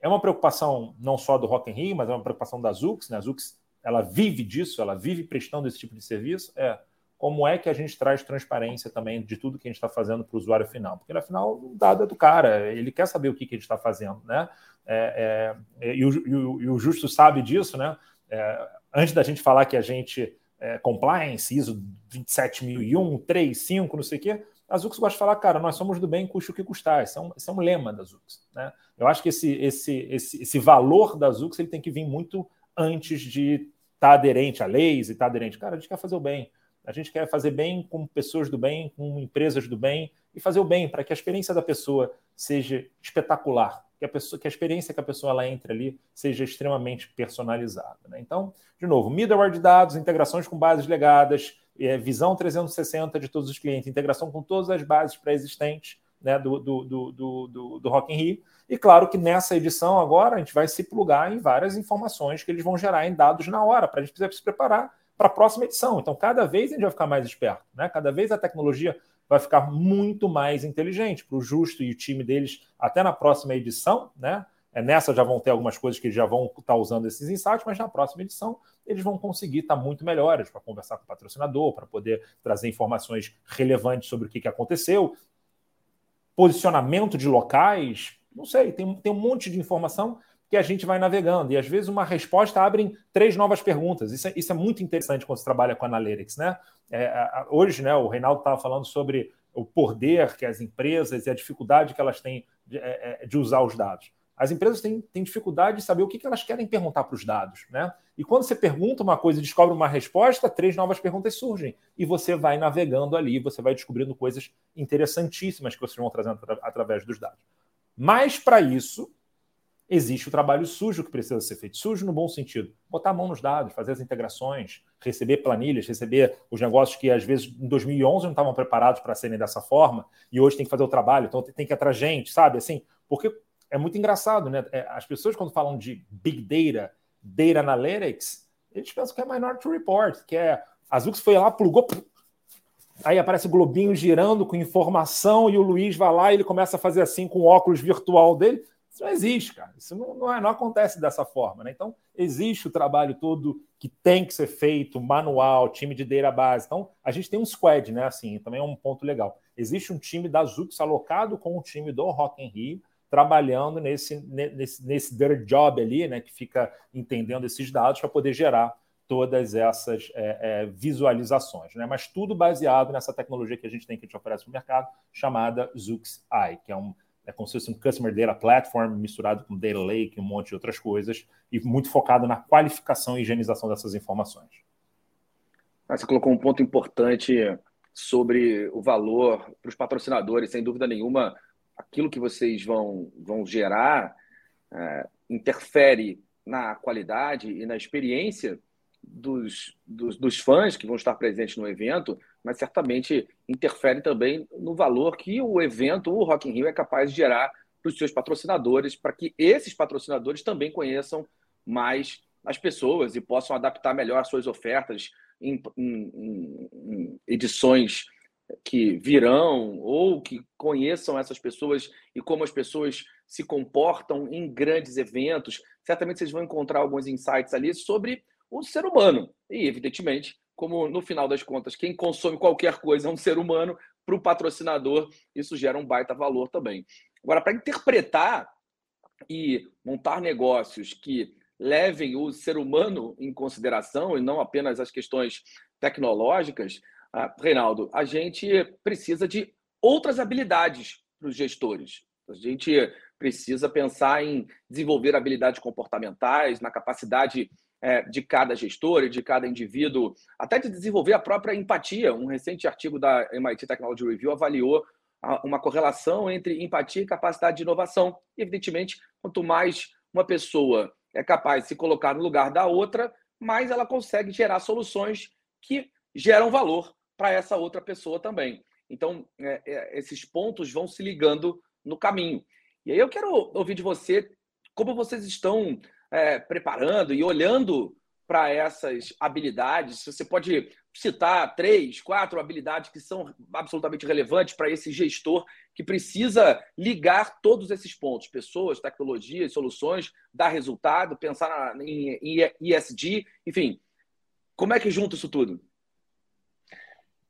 é uma preocupação não só do Rock in Rio, mas é uma preocupação da Zux, né? A Zux, ela vive disso, ela vive prestando esse tipo de serviço. É como é que a gente traz transparência também de tudo que a gente está fazendo para o usuário final? Porque, afinal, o dado é do cara, ele quer saber o que, que a gente está fazendo, né? É, é, e, o, e, o, e, o, Justo sabe disso, né? É, antes da gente falar que a gente é, compliance, ISO 27001, 3, 5, não sei o quê, a Zux gosta de falar, cara, nós somos do bem, custe o que custar. Esse é um, esse é um lema da Zux. Né? Eu acho que esse, esse, esse, esse valor da Zux ele tem que vir muito antes de estar tá aderente a leis e estar tá aderente. Cara, a gente quer fazer o bem. A gente quer fazer bem com pessoas do bem, com empresas do bem e fazer o bem para que a experiência da pessoa seja espetacular que a, pessoa, que a experiência que a pessoa ela entre ali seja extremamente personalizada. Né? Então, de novo, middleware de dados, integrações com bases legadas, é, visão 360 de todos os clientes, integração com todas as bases pré-existentes né, do, do, do, do, do Rock in Rio. E claro que nessa edição agora a gente vai se plugar em várias informações que eles vão gerar em dados na hora, para a gente precisar se preparar para a próxima edição. Então, cada vez a gente vai ficar mais esperto, né? cada vez a tecnologia vai ficar muito mais inteligente para o Justo e o time deles até na próxima edição, né? É, nessa já vão ter algumas coisas que já vão estar tá usando esses insights, mas na próxima edição eles vão conseguir estar tá muito melhores para conversar com o patrocinador, para poder trazer informações relevantes sobre o que, que aconteceu, posicionamento de locais, não sei, tem, tem um monte de informação que a gente vai navegando. E às vezes uma resposta abre três novas perguntas. Isso é, isso é muito interessante quando se trabalha com Analytics. Né? É, hoje, né, o Reinaldo estava falando sobre o poder que as empresas e a dificuldade que elas têm de, é, é, de usar os dados. As empresas têm, têm, dificuldade de saber o que, elas querem perguntar para os dados. Né? E quando você pergunta uma coisa e descobre uma resposta, três novas perguntas surgem. E você vai navegando ali, você vai descobrindo coisas interessantíssimas que vocês vão trazendo através dos dados. Mas, para isso, existe o trabalho sujo que precisa ser feito. Sujo no bom sentido. Botar a mão nos dados, fazer as integrações, receber planilhas, receber os negócios que às vezes em 2011 não estavam preparados para serem dessa forma e hoje tem que fazer o trabalho, então tem que ir atrás gente, sabe? Assim, porque é muito engraçado, né? É, as pessoas quando falam de Big Data, Data Analytics, eles pensam que é Minority Report, que é a Zux foi lá, plugou, aí aparece o globinho girando com informação e o Luiz vai lá e ele começa a fazer assim com o óculos virtual dele. Isso não existe, cara. Isso não, não, é, não acontece dessa forma. Né? Então, existe o trabalho todo que tem que ser feito, manual, time de data base. Então, a gente tem um squad, né? Assim, também é um ponto legal. Existe um time da Zux alocado com o time do Rock in Rio, trabalhando nesse, nesse, nesse dirty job ali, né? Que fica entendendo esses dados para poder gerar todas essas é, é, visualizações, né? Mas tudo baseado nessa tecnologia que a gente tem que a gente oferece para o mercado, chamada Zux AI, que é um é como se fosse um Customer Data Platform misturado com Data Lake um monte de outras coisas, e muito focado na qualificação e higienização dessas informações. Ah, você colocou um ponto importante sobre o valor para os patrocinadores, sem dúvida nenhuma, aquilo que vocês vão, vão gerar é, interfere na qualidade e na experiência dos, dos, dos, fãs que vão estar presentes no evento, mas certamente interfere também no valor que o evento, o Rock in Rio, é capaz de gerar para os seus patrocinadores, para que esses patrocinadores também conheçam mais as pessoas e possam adaptar melhor as suas ofertas em, em, em edições que virão ou que conheçam essas pessoas e como as pessoas se comportam em grandes eventos. Certamente vocês vão encontrar alguns insights ali sobre o ser humano. E, evidentemente, como no final das contas, quem consome qualquer coisa é um ser humano, para o patrocinador, isso gera um baita valor também. Agora, para interpretar e montar negócios que levem o ser humano em consideração e não apenas as questões tecnológicas, ah, Reinaldo, a gente precisa de outras habilidades para os gestores. A gente precisa pensar em desenvolver habilidades comportamentais, na capacidade é, de cada gestor e de cada indivíduo, até de desenvolver a própria empatia. Um recente artigo da MIT Technology Review avaliou uma correlação entre empatia e capacidade de inovação. E, evidentemente, quanto mais uma pessoa é capaz de se colocar no lugar da outra, mais ela consegue gerar soluções que geram valor para essa outra pessoa também. Então, é, é, esses pontos vão se ligando no caminho. E aí eu quero ouvir de você como vocês estão é, preparando e olhando para essas habilidades. Você pode citar três, quatro habilidades que são absolutamente relevantes para esse gestor que precisa ligar todos esses pontos: pessoas, tecnologias, soluções, dar resultado, pensar em ESG, enfim. Como é que junta isso tudo?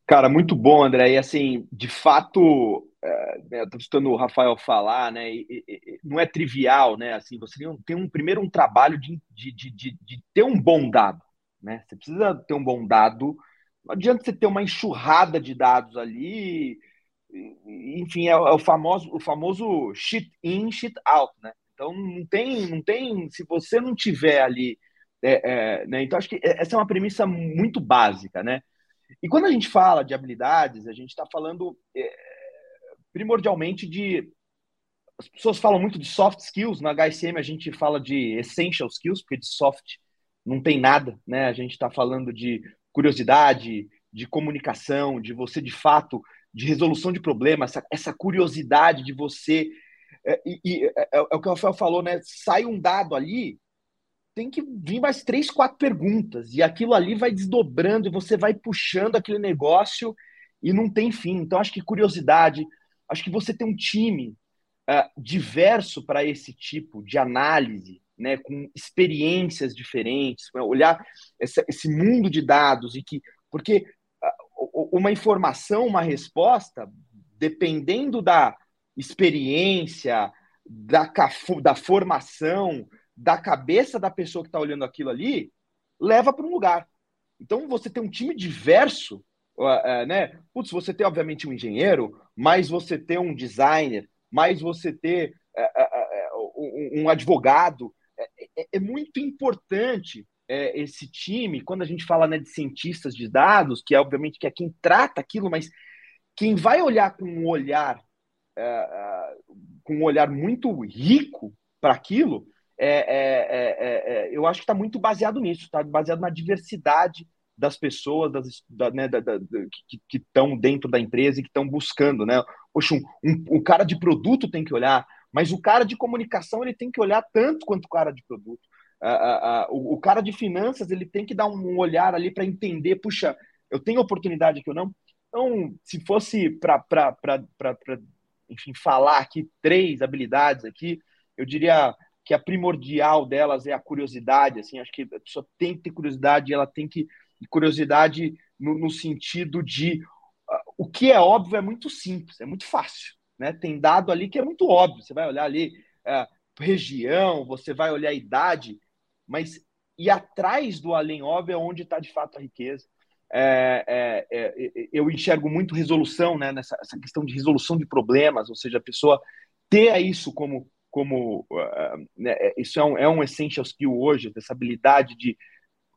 Cara, muito bom, André. E assim, de fato, é, né, eu estou escutando o Rafael falar, né? E, e, não é trivial, né? Assim, você tem, um, tem um primeiro um trabalho de, de, de, de, ter um bom dado, né? Você precisa ter um bom dado. Não adianta você ter uma enxurrada de dados ali. Enfim, é, é o famoso o famoso shit in, shit out, né? Então não tem, não tem. Se você não tiver ali, é, é, né? Então acho que essa é uma premissa muito básica, né? E quando a gente fala de habilidades, a gente está falando é, primordialmente de. As pessoas falam muito de soft skills, na HSM a gente fala de essential skills, porque de soft não tem nada, né? A gente está falando de curiosidade, de comunicação, de você de fato, de resolução de problemas, essa, essa curiosidade de você. É, e, é, é, é, o que o Rafael falou, né? Sai um dado ali, tem que vir mais três, quatro perguntas. E aquilo ali vai desdobrando e você vai puxando aquele negócio e não tem fim. Então, acho que curiosidade, acho que você tem um time uh, diverso para esse tipo de análise, né, com experiências diferentes, olhar essa, esse mundo de dados e que. Porque uh, uma informação, uma resposta, dependendo da experiência, da, da formação, da cabeça da pessoa que está olhando aquilo ali, leva para um lugar. Então, você tem um time diverso, uh, né? Putz, você tem, obviamente, um engenheiro, mas você tem um designer, mais você ter uh, um advogado. É, é, é muito importante é, esse time, quando a gente fala né, de cientistas de dados, que é, obviamente, que é quem trata aquilo, mas quem vai olhar com um olhar, com um olhar muito rico para aquilo, é, é, é, é, eu acho que está muito baseado nisso, está baseado na diversidade das pessoas das, da, né, da, da, que estão dentro da empresa e que estão buscando, né? Poxa, um, um, o cara de produto tem que olhar, mas o cara de comunicação ele tem que olhar tanto quanto o cara de produto. o, o, cara de finanças ele tem que dar um olhar ali para entender, puxa, eu tenho oportunidade aqui ou não. Então, se fosse para, enfim, falar aqui três habilidades aqui, eu diria que a primordial delas é a curiosidade, assim, acho que a pessoa tem que ter curiosidade, ela tem que curiosidade no, no sentido de uh, o que é óbvio é muito simples, é muito fácil, né? Tem dado ali que é muito óbvio, você vai olhar ali uh, região, você vai olhar idade, mas e atrás do além óbvio é onde está de fato a riqueza. É, é, é, eu enxergo muito resolução, né? Nessa essa questão de resolução de problemas, ou seja, a pessoa ter isso como como uh, né, isso é um, é um essential skill hoje, essa habilidade de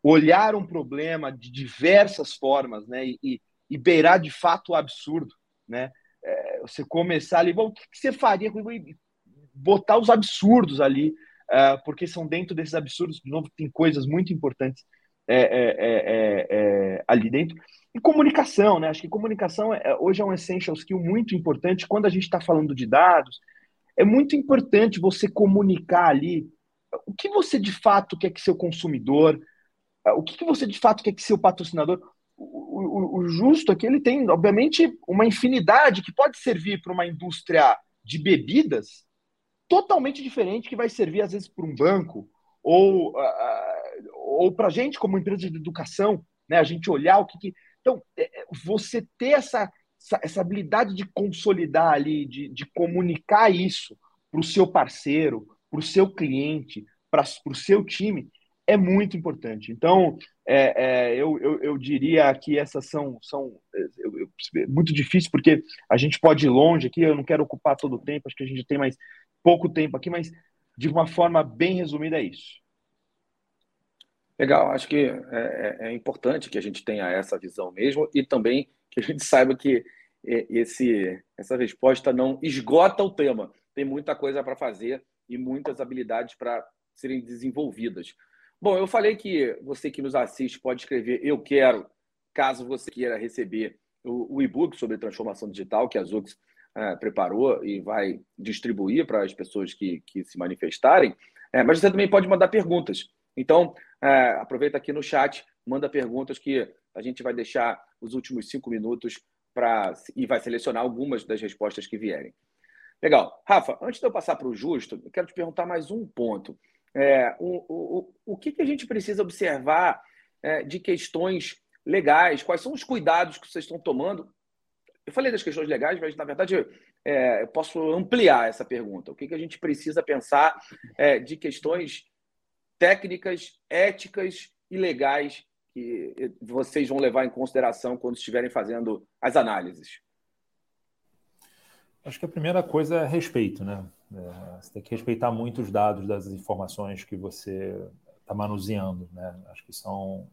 olhar um problema de diversas formas, né, e, e beirar de fato o absurdo, né, é, você começar ali, bom, o que, você faria, botar os absurdos ali, uh, porque são dentro desses absurdos, de novo, tem coisas muito importantes é, é, é ali dentro, e comunicação, né, acho que comunicação hoje é um essential skill muito importante, quando a gente está falando de dados, é muito importante você comunicar ali o que você de fato quer que seu consumidor, o que você de fato quer que seu patrocinador. O, o, o justo que ele tem, obviamente, uma infinidade que pode servir para uma indústria de bebidas totalmente diferente que vai servir às vezes para um banco ou, uh, ou para a gente como empresa de educação, né? A gente olhar o que, que... então é, é, você ter essa essa, essa habilidade de consolidar ali, de, de comunicar isso para o seu parceiro, para o seu cliente, para o seu time, é muito importante. Então, é, é, eu, eu, eu, diria que essas são, são eu, eu, é muito difícil, porque a gente pode ir longe aqui, eu não quero ocupar todo o tempo, acho que a gente tem mais pouco tempo aqui, mas de uma forma bem resumida é isso. Legal, acho que é, é, é importante que a gente tenha essa visão mesmo e também que a gente saiba que esse, essa resposta não esgota o tema. Tem muita coisa para fazer e muitas habilidades para serem desenvolvidas. Bom, eu falei que você que nos assiste pode escrever eu quero, caso você queira receber o, o e-book sobre transformação digital que a Zux é, preparou e vai distribuir para as pessoas que, que se manifestarem. É, mas você também pode mandar perguntas. Então, é, aproveita aqui no chat, manda perguntas que a gente vai deixar os últimos cinco minutos para e vai selecionar algumas das respostas que vierem. Legal. Rafa, antes de eu passar para o Justo, eu quero te perguntar mais um ponto. É, o, o, o que, que a gente precisa observar é, de questões legais? Quais são os cuidados que vocês estão tomando? Eu falei das questões legais, mas na verdade é, eu posso ampliar essa pergunta. O que, que a gente precisa pensar é, de questões técnicas, éticas e legais que vocês vão levar em consideração quando estiverem fazendo as análises? Acho que a primeira coisa é respeito, né? É, você tem que respeitar muito os dados das informações que você está manuseando, né? Acho que são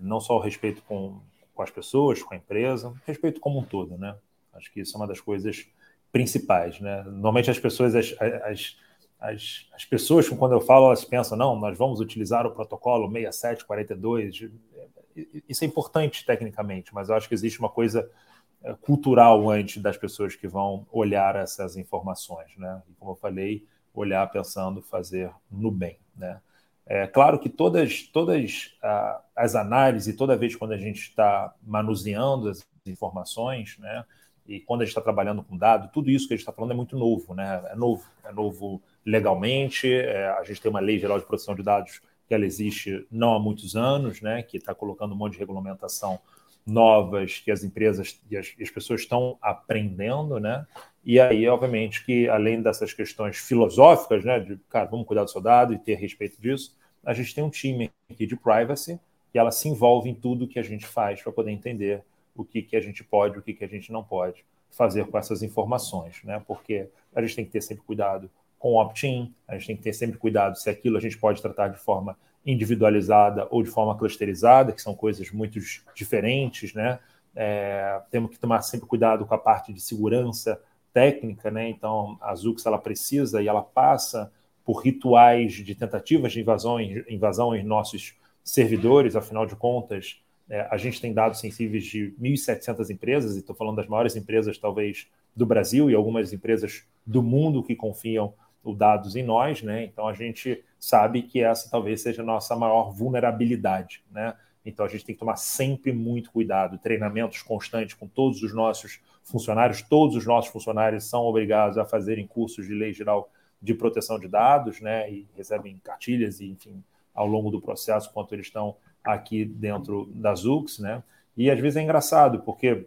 não só o respeito com, com as pessoas, com a empresa, respeito como um todo, né? Acho que isso é uma das coisas principais, né? Normalmente as pessoas, as, as, as, as pessoas, quando eu falo, elas pensam, não, nós vamos utilizar o protocolo 6742, isso é importante tecnicamente, mas eu acho que existe uma coisa é, cultural antes das pessoas que vão olhar essas informações, né? E como eu falei, olhar pensando fazer no bem, né? É claro que todas, todas ah, as análises, toda vez quando a gente está manuseando as informações, né? E quando a gente está trabalhando com dado, tudo isso que a gente está falando é muito novo, né? É novo, é novo legalmente. É, a gente tem uma lei geral de proteção de dados que ela existe não há muitos anos, né? Que está colocando um monte de regulamentação novas que as empresas e as, as, pessoas estão aprendendo, né? E aí, obviamente, que além dessas questões filosóficas, né, de, cara, vamos cuidar do seu dado e ter respeito disso, a gente tem um time aqui de privacy e ela se envolve em tudo que a gente faz para poder entender o que, que a gente pode, o que, que a gente não pode fazer com essas informações, né? Porque a gente tem que ter sempre cuidado com opt-in, a gente tem que ter sempre cuidado se aquilo a gente pode tratar de forma individualizada ou de forma clusterizada, que são coisas muito diferentes, né? É, temos que tomar sempre cuidado com a parte de segurança técnica, né? Então, a Zux ela precisa e ela passa por rituais de tentativas de invasão em, invasão em nossos servidores, afinal de contas, é, a gente tem dados sensíveis de 1.700 empresas, e estou falando das maiores empresas, talvez, do Brasil e algumas empresas do mundo que confiam os dados em nós, né? Então a gente sabe que essa talvez seja a nossa maior vulnerabilidade, né? Então a gente tem que tomar sempre muito cuidado, treinamentos constantes com todos os nossos funcionários, todos os nossos funcionários são obrigados a fazerem cursos de lei geral de proteção de dados, né? E recebem cartilhas e, enfim, ao longo do processo, enquanto eles estão aqui dentro da Zux, né? E às vezes é engraçado, porque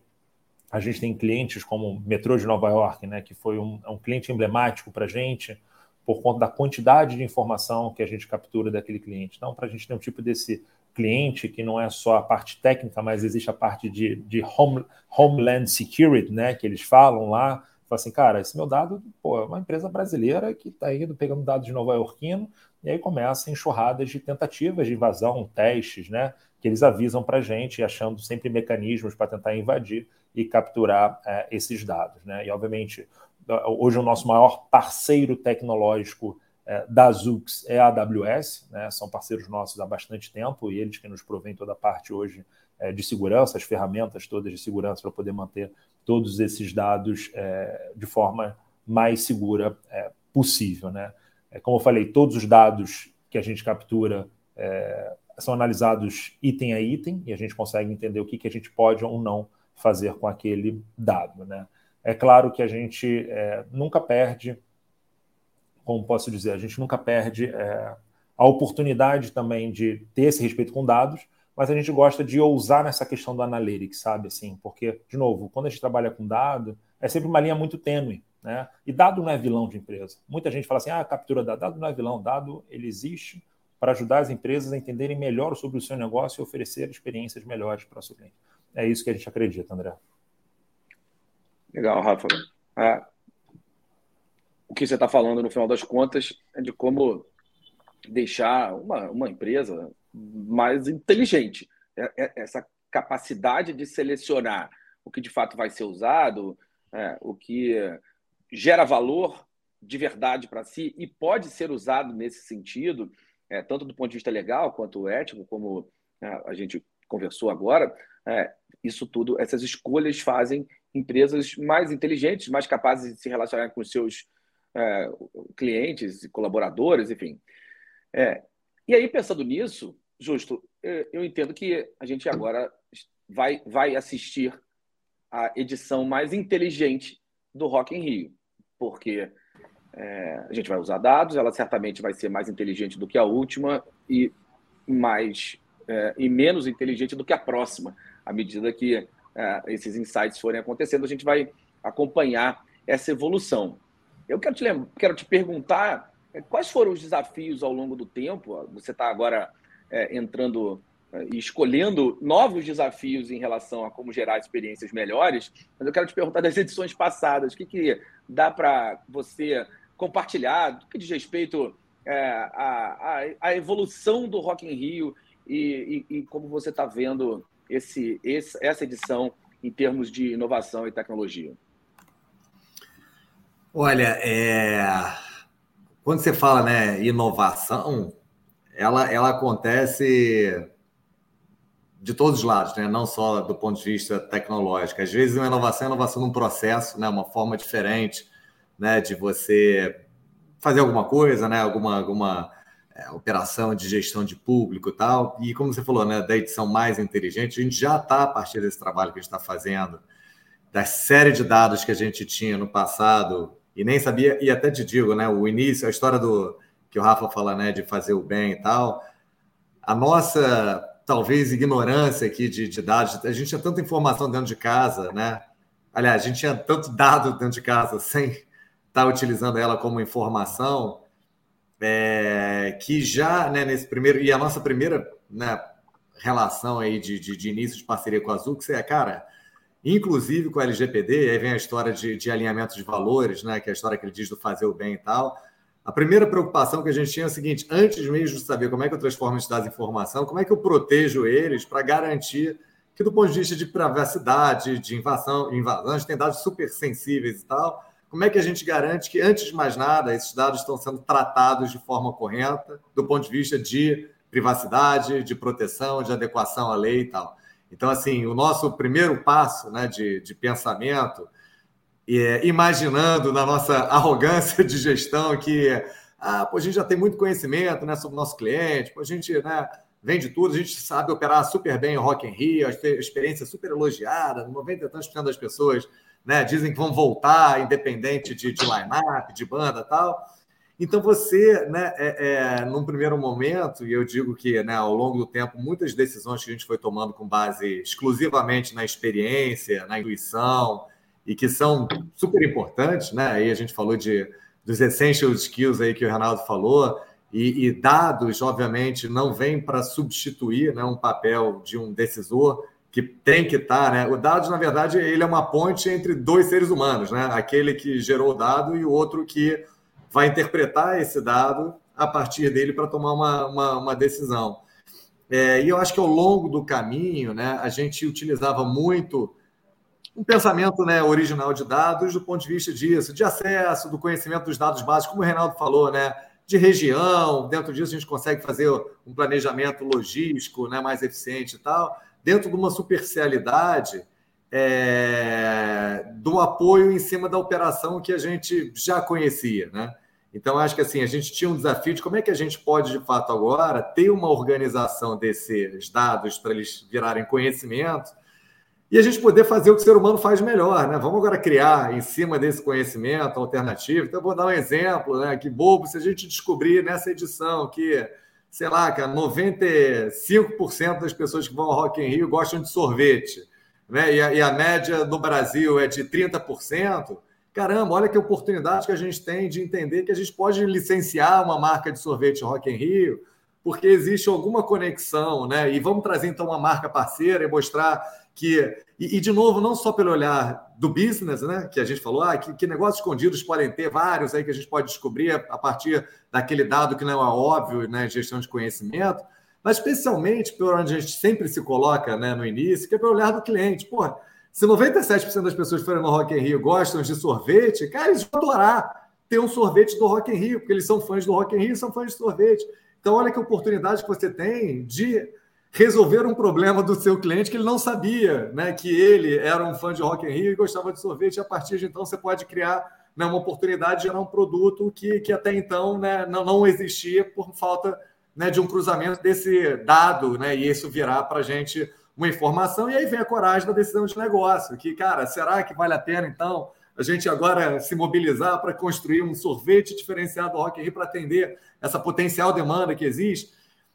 a gente tem clientes como o Metrô de Nova York, né, que foi um, é um cliente emblemático para a gente, por conta da quantidade de informação que a gente captura daquele cliente. Então, para a gente ter um tipo desse cliente que não é só a parte técnica, mas existe a parte de, de home, Homeland Security, né, que eles falam lá, fala assim, cara, esse meu dado pô, é uma empresa brasileira que está indo pegando dados de Nova Yorkino, e aí começa enxurradas de tentativas de invasão, testes, né, que eles avisam para a gente, achando sempre mecanismos para tentar invadir e capturar é, esses dados. Né? E, obviamente, hoje o nosso maior parceiro tecnológico é, da Zux é a AWS, né? são parceiros nossos há bastante tempo e eles que nos provêm toda a parte hoje é, de segurança, as ferramentas todas de segurança para poder manter todos esses dados é, de forma mais segura é, possível. Né? É, como eu falei, todos os dados que a gente captura é, são analisados item a item e a gente consegue entender o que, que a gente pode ou não fazer com aquele dado. Né? É claro que a gente é, nunca perde, como posso dizer, a gente nunca perde é, a oportunidade também de ter esse respeito com dados, mas a gente gosta de ousar nessa questão do analytics, sabe? Assim, porque, de novo, quando a gente trabalha com dado, é sempre uma linha muito tênue. Né? E dado não é vilão de empresa. Muita gente fala assim: ah, captura dado. Dado não é vilão. Dado ele existe para ajudar as empresas a entenderem melhor sobre o seu negócio e oferecer experiências melhores para o seu cliente. É isso que a gente acredita, André. Legal, Rafa. É, o que você está falando, no final das contas, é de como deixar uma, uma empresa mais inteligente. É, é, essa capacidade de selecionar o que de fato vai ser usado, é, o que gera valor de verdade para si e pode ser usado nesse sentido, é, tanto do ponto de vista legal quanto ético, como é, a gente conversou agora, isso tudo, essas escolhas fazem empresas mais inteligentes, mais capazes de se relacionar com seus é, clientes e colaboradores, enfim. É, e aí, pensando nisso, justo, eu entendo que a gente agora vai, vai assistir a edição mais inteligente do Rock in Rio, porque é, a gente vai usar dados, ela certamente vai ser mais inteligente do que a última e mais é, e menos inteligente do que a próxima, à medida que é, esses insights forem acontecendo, a gente vai acompanhar essa evolução. Eu quero te, quero te perguntar é, quais foram os desafios ao longo do tempo. Você está agora é, entrando é, e escolhendo novos desafios em relação a como gerar experiências melhores, mas eu quero te perguntar das edições passadas, o que, que dá para você compartilhar do que diz respeito à, à, evolução do Rock in Rio e, e, e como você está vendo esse, esse, essa edição em termos de inovação e tecnologia? Olha, é... quando você fala né, inovação, ela, ela acontece de todos os lados, né? não só do ponto de vista tecnológico. Às vezes, uma inovação é inovação num processo, né? uma forma diferente né, de você fazer alguma coisa, né, alguma, alguma é, operação de gestão de público e tal. E como você falou, né, da edição mais inteligente, a gente já está, a partir desse trabalho que a gente está fazendo, da série de dados que a gente tinha no passado, e nem sabia, e até te digo, né, o início, a história do que o Rafa fala, né, de fazer o bem e tal, a nossa, talvez, ignorância aqui de, de dados, a gente tinha tanta informação dentro de casa, né, aliás, a gente tinha tanto dado dentro de casa sem está utilizando ela como informação, é, que já né, nesse primeiro, e a nossa primeira né, relação aí de, de, de, início de parceria com a Zux é, cara, inclusive com a LGPD, aí vem a história de, de alinhamento de valores, né, que é a história que ele diz do fazer o bem e tal. A primeira preocupação que a gente tinha é a seguinte: antes mesmo de saber como é que eu transformo dados em informação, como é que eu protejo eles para garantir que, do ponto de vista de privacidade, de invasão, invasão, tem dados super sensíveis e tal, como é que a gente garante que, antes de mais nada, esses dados estão sendo tratados de forma correta, do ponto de vista de privacidade, de proteção, de adequação à lei e tal? Então, assim, o nosso primeiro passo né, de, de pensamento, é, imaginando na nossa arrogância de gestão que ah, pô, a gente já tem muito conhecimento né, sobre o nosso cliente, pô, a gente né, vende tudo, a gente sabe operar super bem o Rock in Rio, a experiência super elogiada, 90 e tantos por cento das pessoas né? Dizem que vão voltar, independente de, de line-up, de banda tal. Então, você, né, é, é, num primeiro momento, e eu digo que né, ao longo do tempo, muitas decisões que a gente foi tomando com base exclusivamente na experiência, na intuição, e que são super importantes, né? Aí a gente falou de, dos essential skills aí que o Renato falou, e, e dados, obviamente, não vêm para substituir né, um papel de um decisor, que tem que estar, tá, né? O dados, na verdade, ele é uma ponte entre dois seres humanos, né? Aquele que gerou o dado e o outro que vai interpretar esse dado a partir dele para tomar uma, uma, uma decisão. É, e eu acho que ao longo do caminho, né, a gente utilizava muito um pensamento né, original de dados do ponto de vista disso, de acesso, do conhecimento dos dados básicos, como o Reinaldo falou, né, de região. Dentro disso, a gente consegue fazer um planejamento logístico né, mais eficiente e tal dentro de uma superficialidade é, do apoio em cima da operação que a gente já conhecia, né? Então, acho que assim, a gente tinha um desafio de como é que a gente pode, de fato, agora ter uma organização desses dados para eles virarem conhecimento e a gente poder fazer o que o ser humano faz melhor, né? Vamos agora criar em cima desse conhecimento alternativo. Então, vou dar um exemplo, né? Que bobo se a gente descobrir nessa edição que sei lá, cara, 95% das pessoas que vão ao Rock in Rio gostam de sorvete, né? E a, e a média no Brasil é de 30%. Caramba, olha que oportunidade que a gente tem de entender que a gente pode licenciar uma marca de sorvete Rock in Rio, porque existe alguma conexão, né? E vamos trazer então uma marca parceira e mostrar que e, e, de novo não só pelo olhar do business, né, que a gente falou, ah, que, que, negócios escondidos podem ter vários aí que a gente pode descobrir a partir daquele dado que não é óbvio, né, gestão de conhecimento, mas especialmente por onde a gente sempre se coloca, né, no início, que é pelo olhar do cliente. Porra, se 97% das pessoas que forem no Rock in Rio gostam de sorvete, cara, eles vão adorar ter um sorvete do Rock in Rio, porque eles são fãs do Rock in Rio, são fãs de sorvete. Então, olha que oportunidade que você tem de resolver um problema do seu cliente que ele não sabia, né? Que ele era um fã de Rock in Rio e gostava de sorvete. A partir de então você pode criar né, uma oportunidade de gerar um produto que, que até então né, não, não existia por falta né, de um cruzamento desse dado, né? E isso virar para a gente uma informação. E aí vem a coragem da decisão de negócio. Que, cara, será que vale a pena então? a gente agora se mobilizar para construir um sorvete diferenciado do Rock in Rio para atender essa potencial demanda que existe.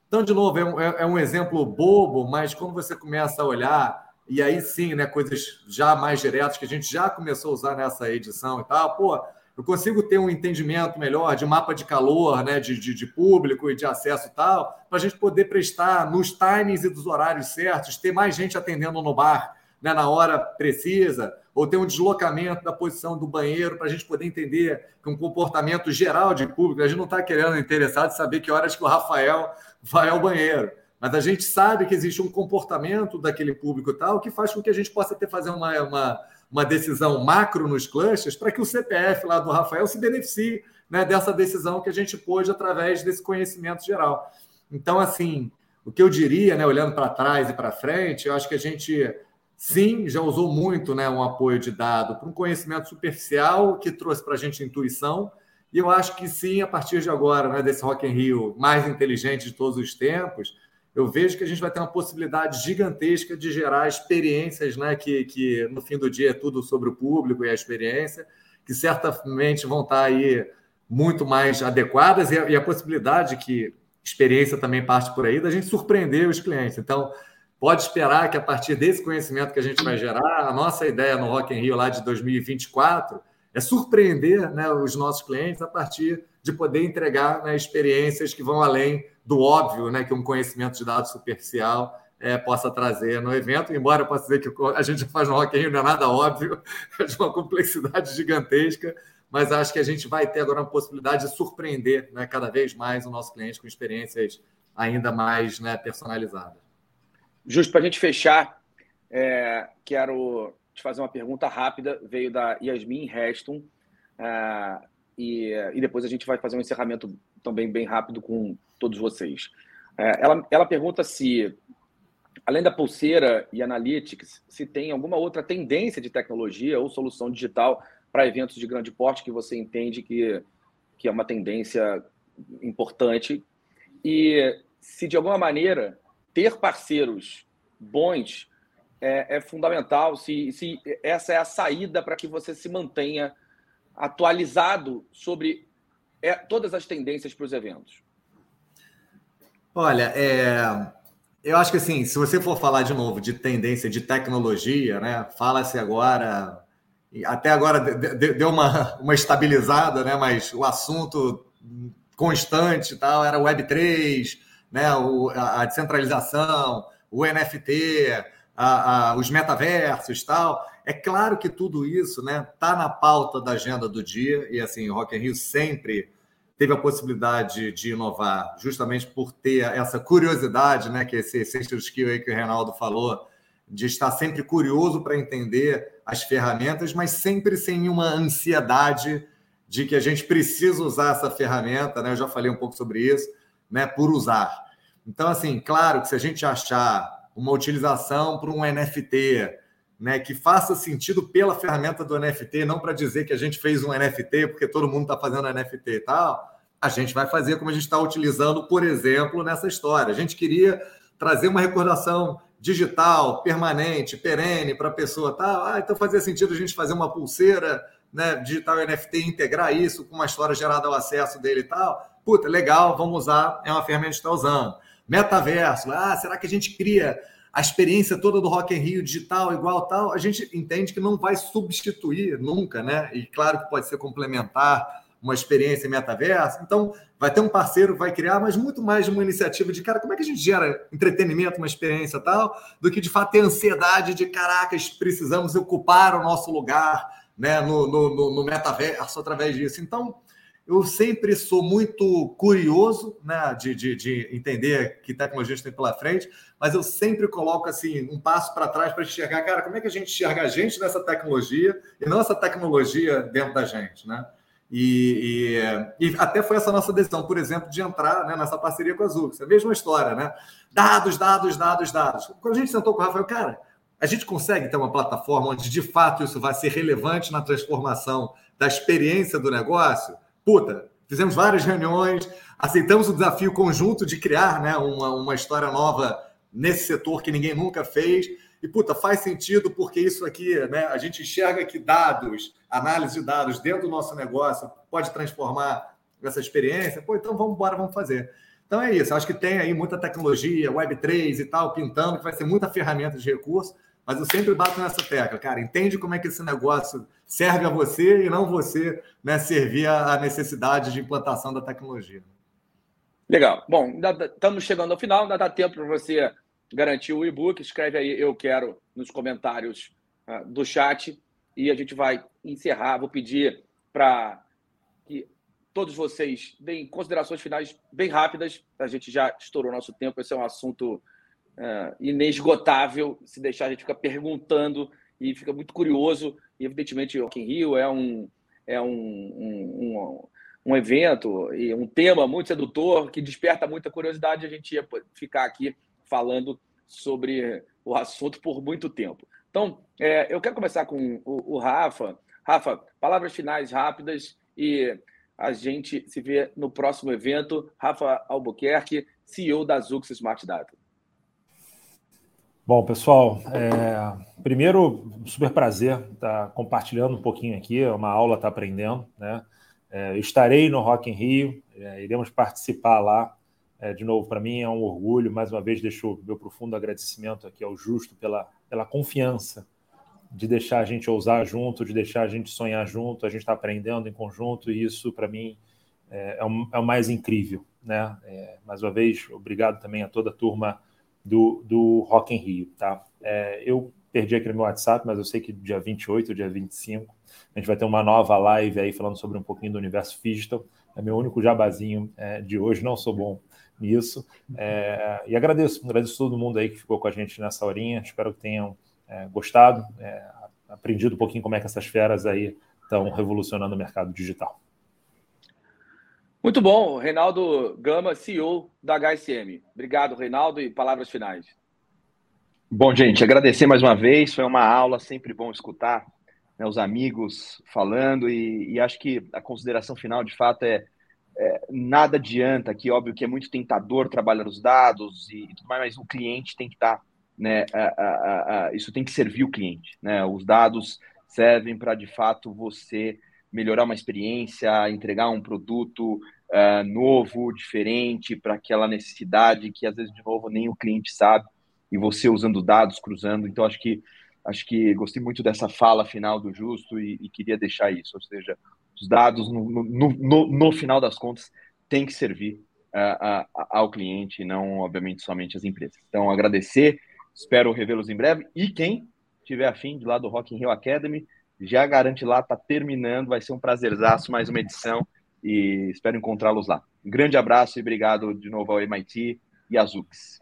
Então, de novo, é um, é, é um exemplo bobo, mas quando você começa a olhar, e aí sim, né, coisas já mais diretas que a gente já começou a usar nessa edição e tal, pô, eu consigo ter um entendimento melhor de mapa de calor, né, de, de, de público e de acesso e tal, para a gente poder prestar nos timings e dos horários certos, ter mais gente atendendo no bar né, na hora precisa, ou ter um deslocamento da posição do banheiro para a gente poder entender que um comportamento geral de público, a gente não está querendo interessado em saber que horas que o Rafael vai ao banheiro. Mas a gente sabe que existe um comportamento daquele público tal que faz com que a gente possa ter fazer uma, uma, uma decisão macro nos clusters para que o CPF lá do Rafael se beneficie né, dessa decisão que a gente pôde através desse conhecimento geral. Então, assim, o que eu diria, né, olhando para trás e para frente, eu acho que a gente sim já usou muito né, um apoio de dado para um conhecimento superficial que trouxe para a gente intuição e eu acho que sim, a partir de agora, né, desse Rock in Rio mais inteligente de todos os tempos, eu vejo que a gente vai ter uma possibilidade gigantesca de gerar experiências, né, que, que no fim do dia é tudo sobre o público e a experiência, que certamente vão estar aí muito mais adequadas e a, e a possibilidade que experiência também parte por aí da gente surpreender os clientes. Então, pode esperar que a partir desse conhecimento que a gente vai gerar, a nossa ideia no Rock in Rio lá de 2024 é surpreender né, os nossos clientes a partir de poder entregar né, experiências que vão além do óbvio né, que um conhecimento de dados superficial é, possa trazer no evento, embora eu possa dizer que a gente faz no Rock não é nada óbvio, é de uma complexidade gigantesca, mas acho que a gente vai ter agora uma possibilidade de surpreender né, cada vez mais o nosso cliente com experiências ainda mais né, personalizadas. Justo para a gente fechar, é, quero te fazer uma pergunta rápida, veio da Yasmin Reston, uh, e, e depois a gente vai fazer um encerramento também bem rápido com todos vocês. Uh, ela, ela pergunta se, além da pulseira e analytics, se tem alguma outra tendência de tecnologia ou solução digital para eventos de grande porte que você entende que, que é uma tendência importante e se de alguma maneira ter parceiros bons é, é fundamental, se, se essa é a saída para que você se mantenha atualizado sobre é, todas as tendências para os eventos. Olha, é, eu acho que assim, se você for falar de novo de tendência de tecnologia, né? Fala-se agora, até agora deu uma, uma estabilizada, né? Mas o assunto constante tal era Web3, né? O, a descentralização, o NFT, a, a, os metaversos tal. É claro que tudo isso está né, tá na pauta da agenda do dia, e assim, o Rock in Rio sempre teve a possibilidade de inovar, justamente por ter essa curiosidade, né, que esse essential skill aí que o Reinaldo falou, de estar sempre curioso para entender as ferramentas, mas sempre sem uma ansiedade de que a gente precisa usar essa ferramenta, né? Eu já falei um pouco sobre isso, né? Por usar. Então, assim, claro que se a gente achar uma utilização para um NFT, né, que faça sentido pela ferramenta do NFT, não para dizer que a gente fez um NFT porque todo mundo está fazendo NFT e tal. A gente vai fazer como a gente está utilizando, por exemplo, nessa história. A gente queria trazer uma recordação digital, permanente, perene para a pessoa. Tá? Ah, então fazia sentido a gente fazer uma pulseira né, digital NFT, integrar isso com uma história gerada ao acesso dele e tal. Puta, legal, vamos usar, é uma ferramenta que está usando. Metaverso, ah, será que a gente cria a experiência toda do Rock in Rio digital igual tal? A gente entende que não vai substituir nunca, né? E claro que pode ser complementar uma experiência em metaverso. Então, vai ter um parceiro vai criar, mas muito mais uma iniciativa de, cara, como é que a gente gera entretenimento, uma experiência tal, do que de fato ter ansiedade de, caracas, precisamos ocupar o nosso lugar né, no, no, no metaverso através disso. Então, eu sempre sou muito curioso né, de, de, de entender que tecnologia tem pela frente, mas eu sempre coloco assim um passo para trás para enxergar, cara, como é que a gente enxerga a gente nessa tecnologia e não essa tecnologia dentro da gente, né? E, e, e, até foi essa nossa decisão, por exemplo, de entrar né, nessa parceria com a Zux. É a mesma história, né? Dados, dados, dados, dados. Quando a gente sentou com o Rafael, cara, a gente consegue ter uma plataforma onde de fato isso vai ser relevante na transformação da experiência do negócio? Puta, fizemos várias reuniões, aceitamos o desafio conjunto de criar né, uma, uma história nova nesse setor que ninguém nunca fez. E, puta, faz sentido porque isso aqui, né, a gente enxerga que dados, análise de dados dentro do nosso negócio pode transformar essa experiência. Pô, então vamos embora, vamos fazer. Então é isso. Acho que tem aí muita tecnologia, Web3 e tal, pintando, que vai ser muita ferramenta de recurso. Mas eu sempre bato nessa tecla, cara. Entende como é que esse negócio serve a você e não você né, servir à necessidade de implantação da tecnologia. Legal. Bom, estamos chegando ao final, ainda dá tempo para você garantir o e-book. Escreve aí eu quero nos comentários uh, do chat e a gente vai encerrar. Vou pedir para que todos vocês deem considerações finais bem rápidas. A gente já estourou nosso tempo. Esse é um assunto uh, inesgotável. Se deixar, a gente fica perguntando e fica muito curioso. E, evidentemente, o Rock in Rio é um, é um, um, um, um evento e um tema muito sedutor que desperta muita curiosidade. A gente ia ficar aqui falando sobre o assunto por muito tempo. Então, é, eu quero começar com o, o Rafa. Rafa, palavras finais rápidas e a gente se vê no próximo evento. Rafa Albuquerque, CEO da Zux Smart Data. Bom, pessoal, é, primeiro, super prazer estar compartilhando um pouquinho aqui, é uma aula, está aprendendo, né? É, estarei no Rock in Rio, é, iremos participar lá. É, de novo, para mim é um orgulho, mais uma vez deixo meu profundo agradecimento aqui ao Justo pela, pela confiança de deixar a gente ousar junto, de deixar a gente sonhar junto, a gente está aprendendo em conjunto, e isso, para mim, é, é, o, é, o, mais incrível. Né? É, mais uma vez, obrigado também a toda a turma do, do Rock in Rio, tá? É, eu perdi aqui no meu WhatsApp, mas eu sei que dia 28, dia 25, a gente vai ter uma nova live aí falando sobre um pouquinho do universo digital. É meu único jabazinho é, de hoje, não sou bom nisso. É, e agradeço, agradeço todo mundo aí que ficou com a gente nessa horinha. Espero que tenham é, gostado, é, aprendido um pouquinho como é que essas feras aí estão revolucionando o mercado digital. Muito bom, Reinaldo Gama, CEO da HSM. Obrigado, Reinaldo, e palavras finais. Bom, gente, agradecer mais uma vez, foi uma aula, sempre bom escutar né, os amigos falando, e, e, acho que a consideração final, de fato, é, é, nada adianta, que óbvio que é muito tentador trabalhar os dados e, e tudo mais, mas o cliente tem que estar, tá, né, isso tem que servir o cliente, né, os dados servem para, de fato, você melhorar uma experiência, entregar um produto uh, novo, diferente, para aquela necessidade que às vezes, de novo, nem o cliente sabe, e você usando dados, cruzando. Então, acho que acho que gostei muito dessa fala final do Justo e, e queria deixar isso, ou seja, os dados, no, no, no, no final das contas, tem que servir uh, ao cliente, não, obviamente, somente às empresas. Então, agradecer, espero revê-los em breve, e quem tiver afim de lá do Rock in Rio Academy, já garante lá, está terminando, vai ser um prazerzaço mais uma edição e espero encontrá-los lá. Um grande abraço e obrigado de novo ao MIT e a Zux.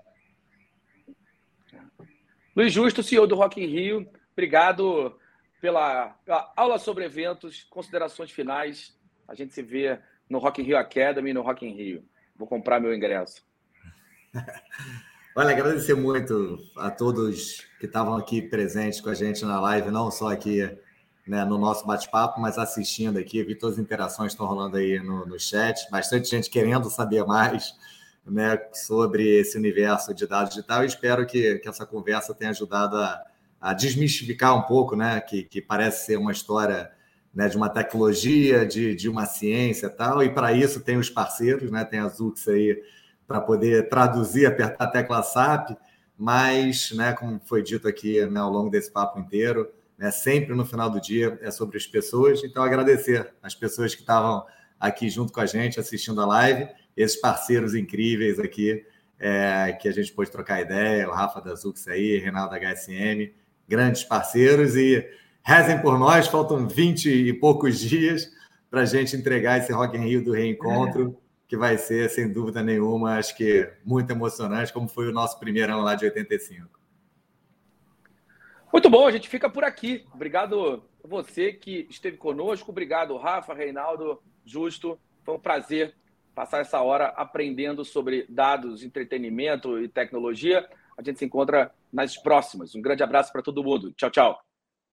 Luiz Justo, CEO do Rock in Rio, obrigado pela, pela, aula sobre eventos, considerações finais. A gente se vê no Rock in Rio Academy, no Rock in Rio. Vou comprar meu ingresso. Olha, agradecer muito a todos que estavam aqui presentes com a gente na live, não só aqui né, no nosso bate-papo, mas assistindo aqui, vi todas as interações que estão rolando aí no, no chat, bastante gente querendo saber mais né, sobre esse universo de dados digital. E espero que, que essa conversa tenha ajudado a, a desmistificar um pouco, né, que, que parece ser uma história né, de uma tecnologia, de, de uma ciência tal, e para isso tem os parceiros, né, tem a Zux aí para poder traduzir, apertar a tecla SAP, mas, né, como foi dito aqui né, ao longo desse papo inteiro, né? Sempre no final do dia é sobre as pessoas. Então, agradecer as pessoas que estavam aqui junto com a gente, assistindo a live, esses parceiros incríveis aqui, é, que a gente pôde trocar ideia, o Rafa da Zux aí, Renato da HSM, grandes parceiros e rezem por nós, faltam 20 e poucos dias para a gente entregar esse Rock in Rio do reencontro, é. que vai ser, sem dúvida nenhuma, acho que muito emocionante, como foi o nosso primeirão lá de 85. Muito bom, a gente fica por aqui. Obrigado, você que esteve conosco. Obrigado, Rafa, Reinaldo, Justo. Foi um prazer passar essa hora aprendendo sobre dados, entretenimento e tecnologia. A gente se encontra nas próximas. Um grande abraço para todo mundo. Tchau, tchau.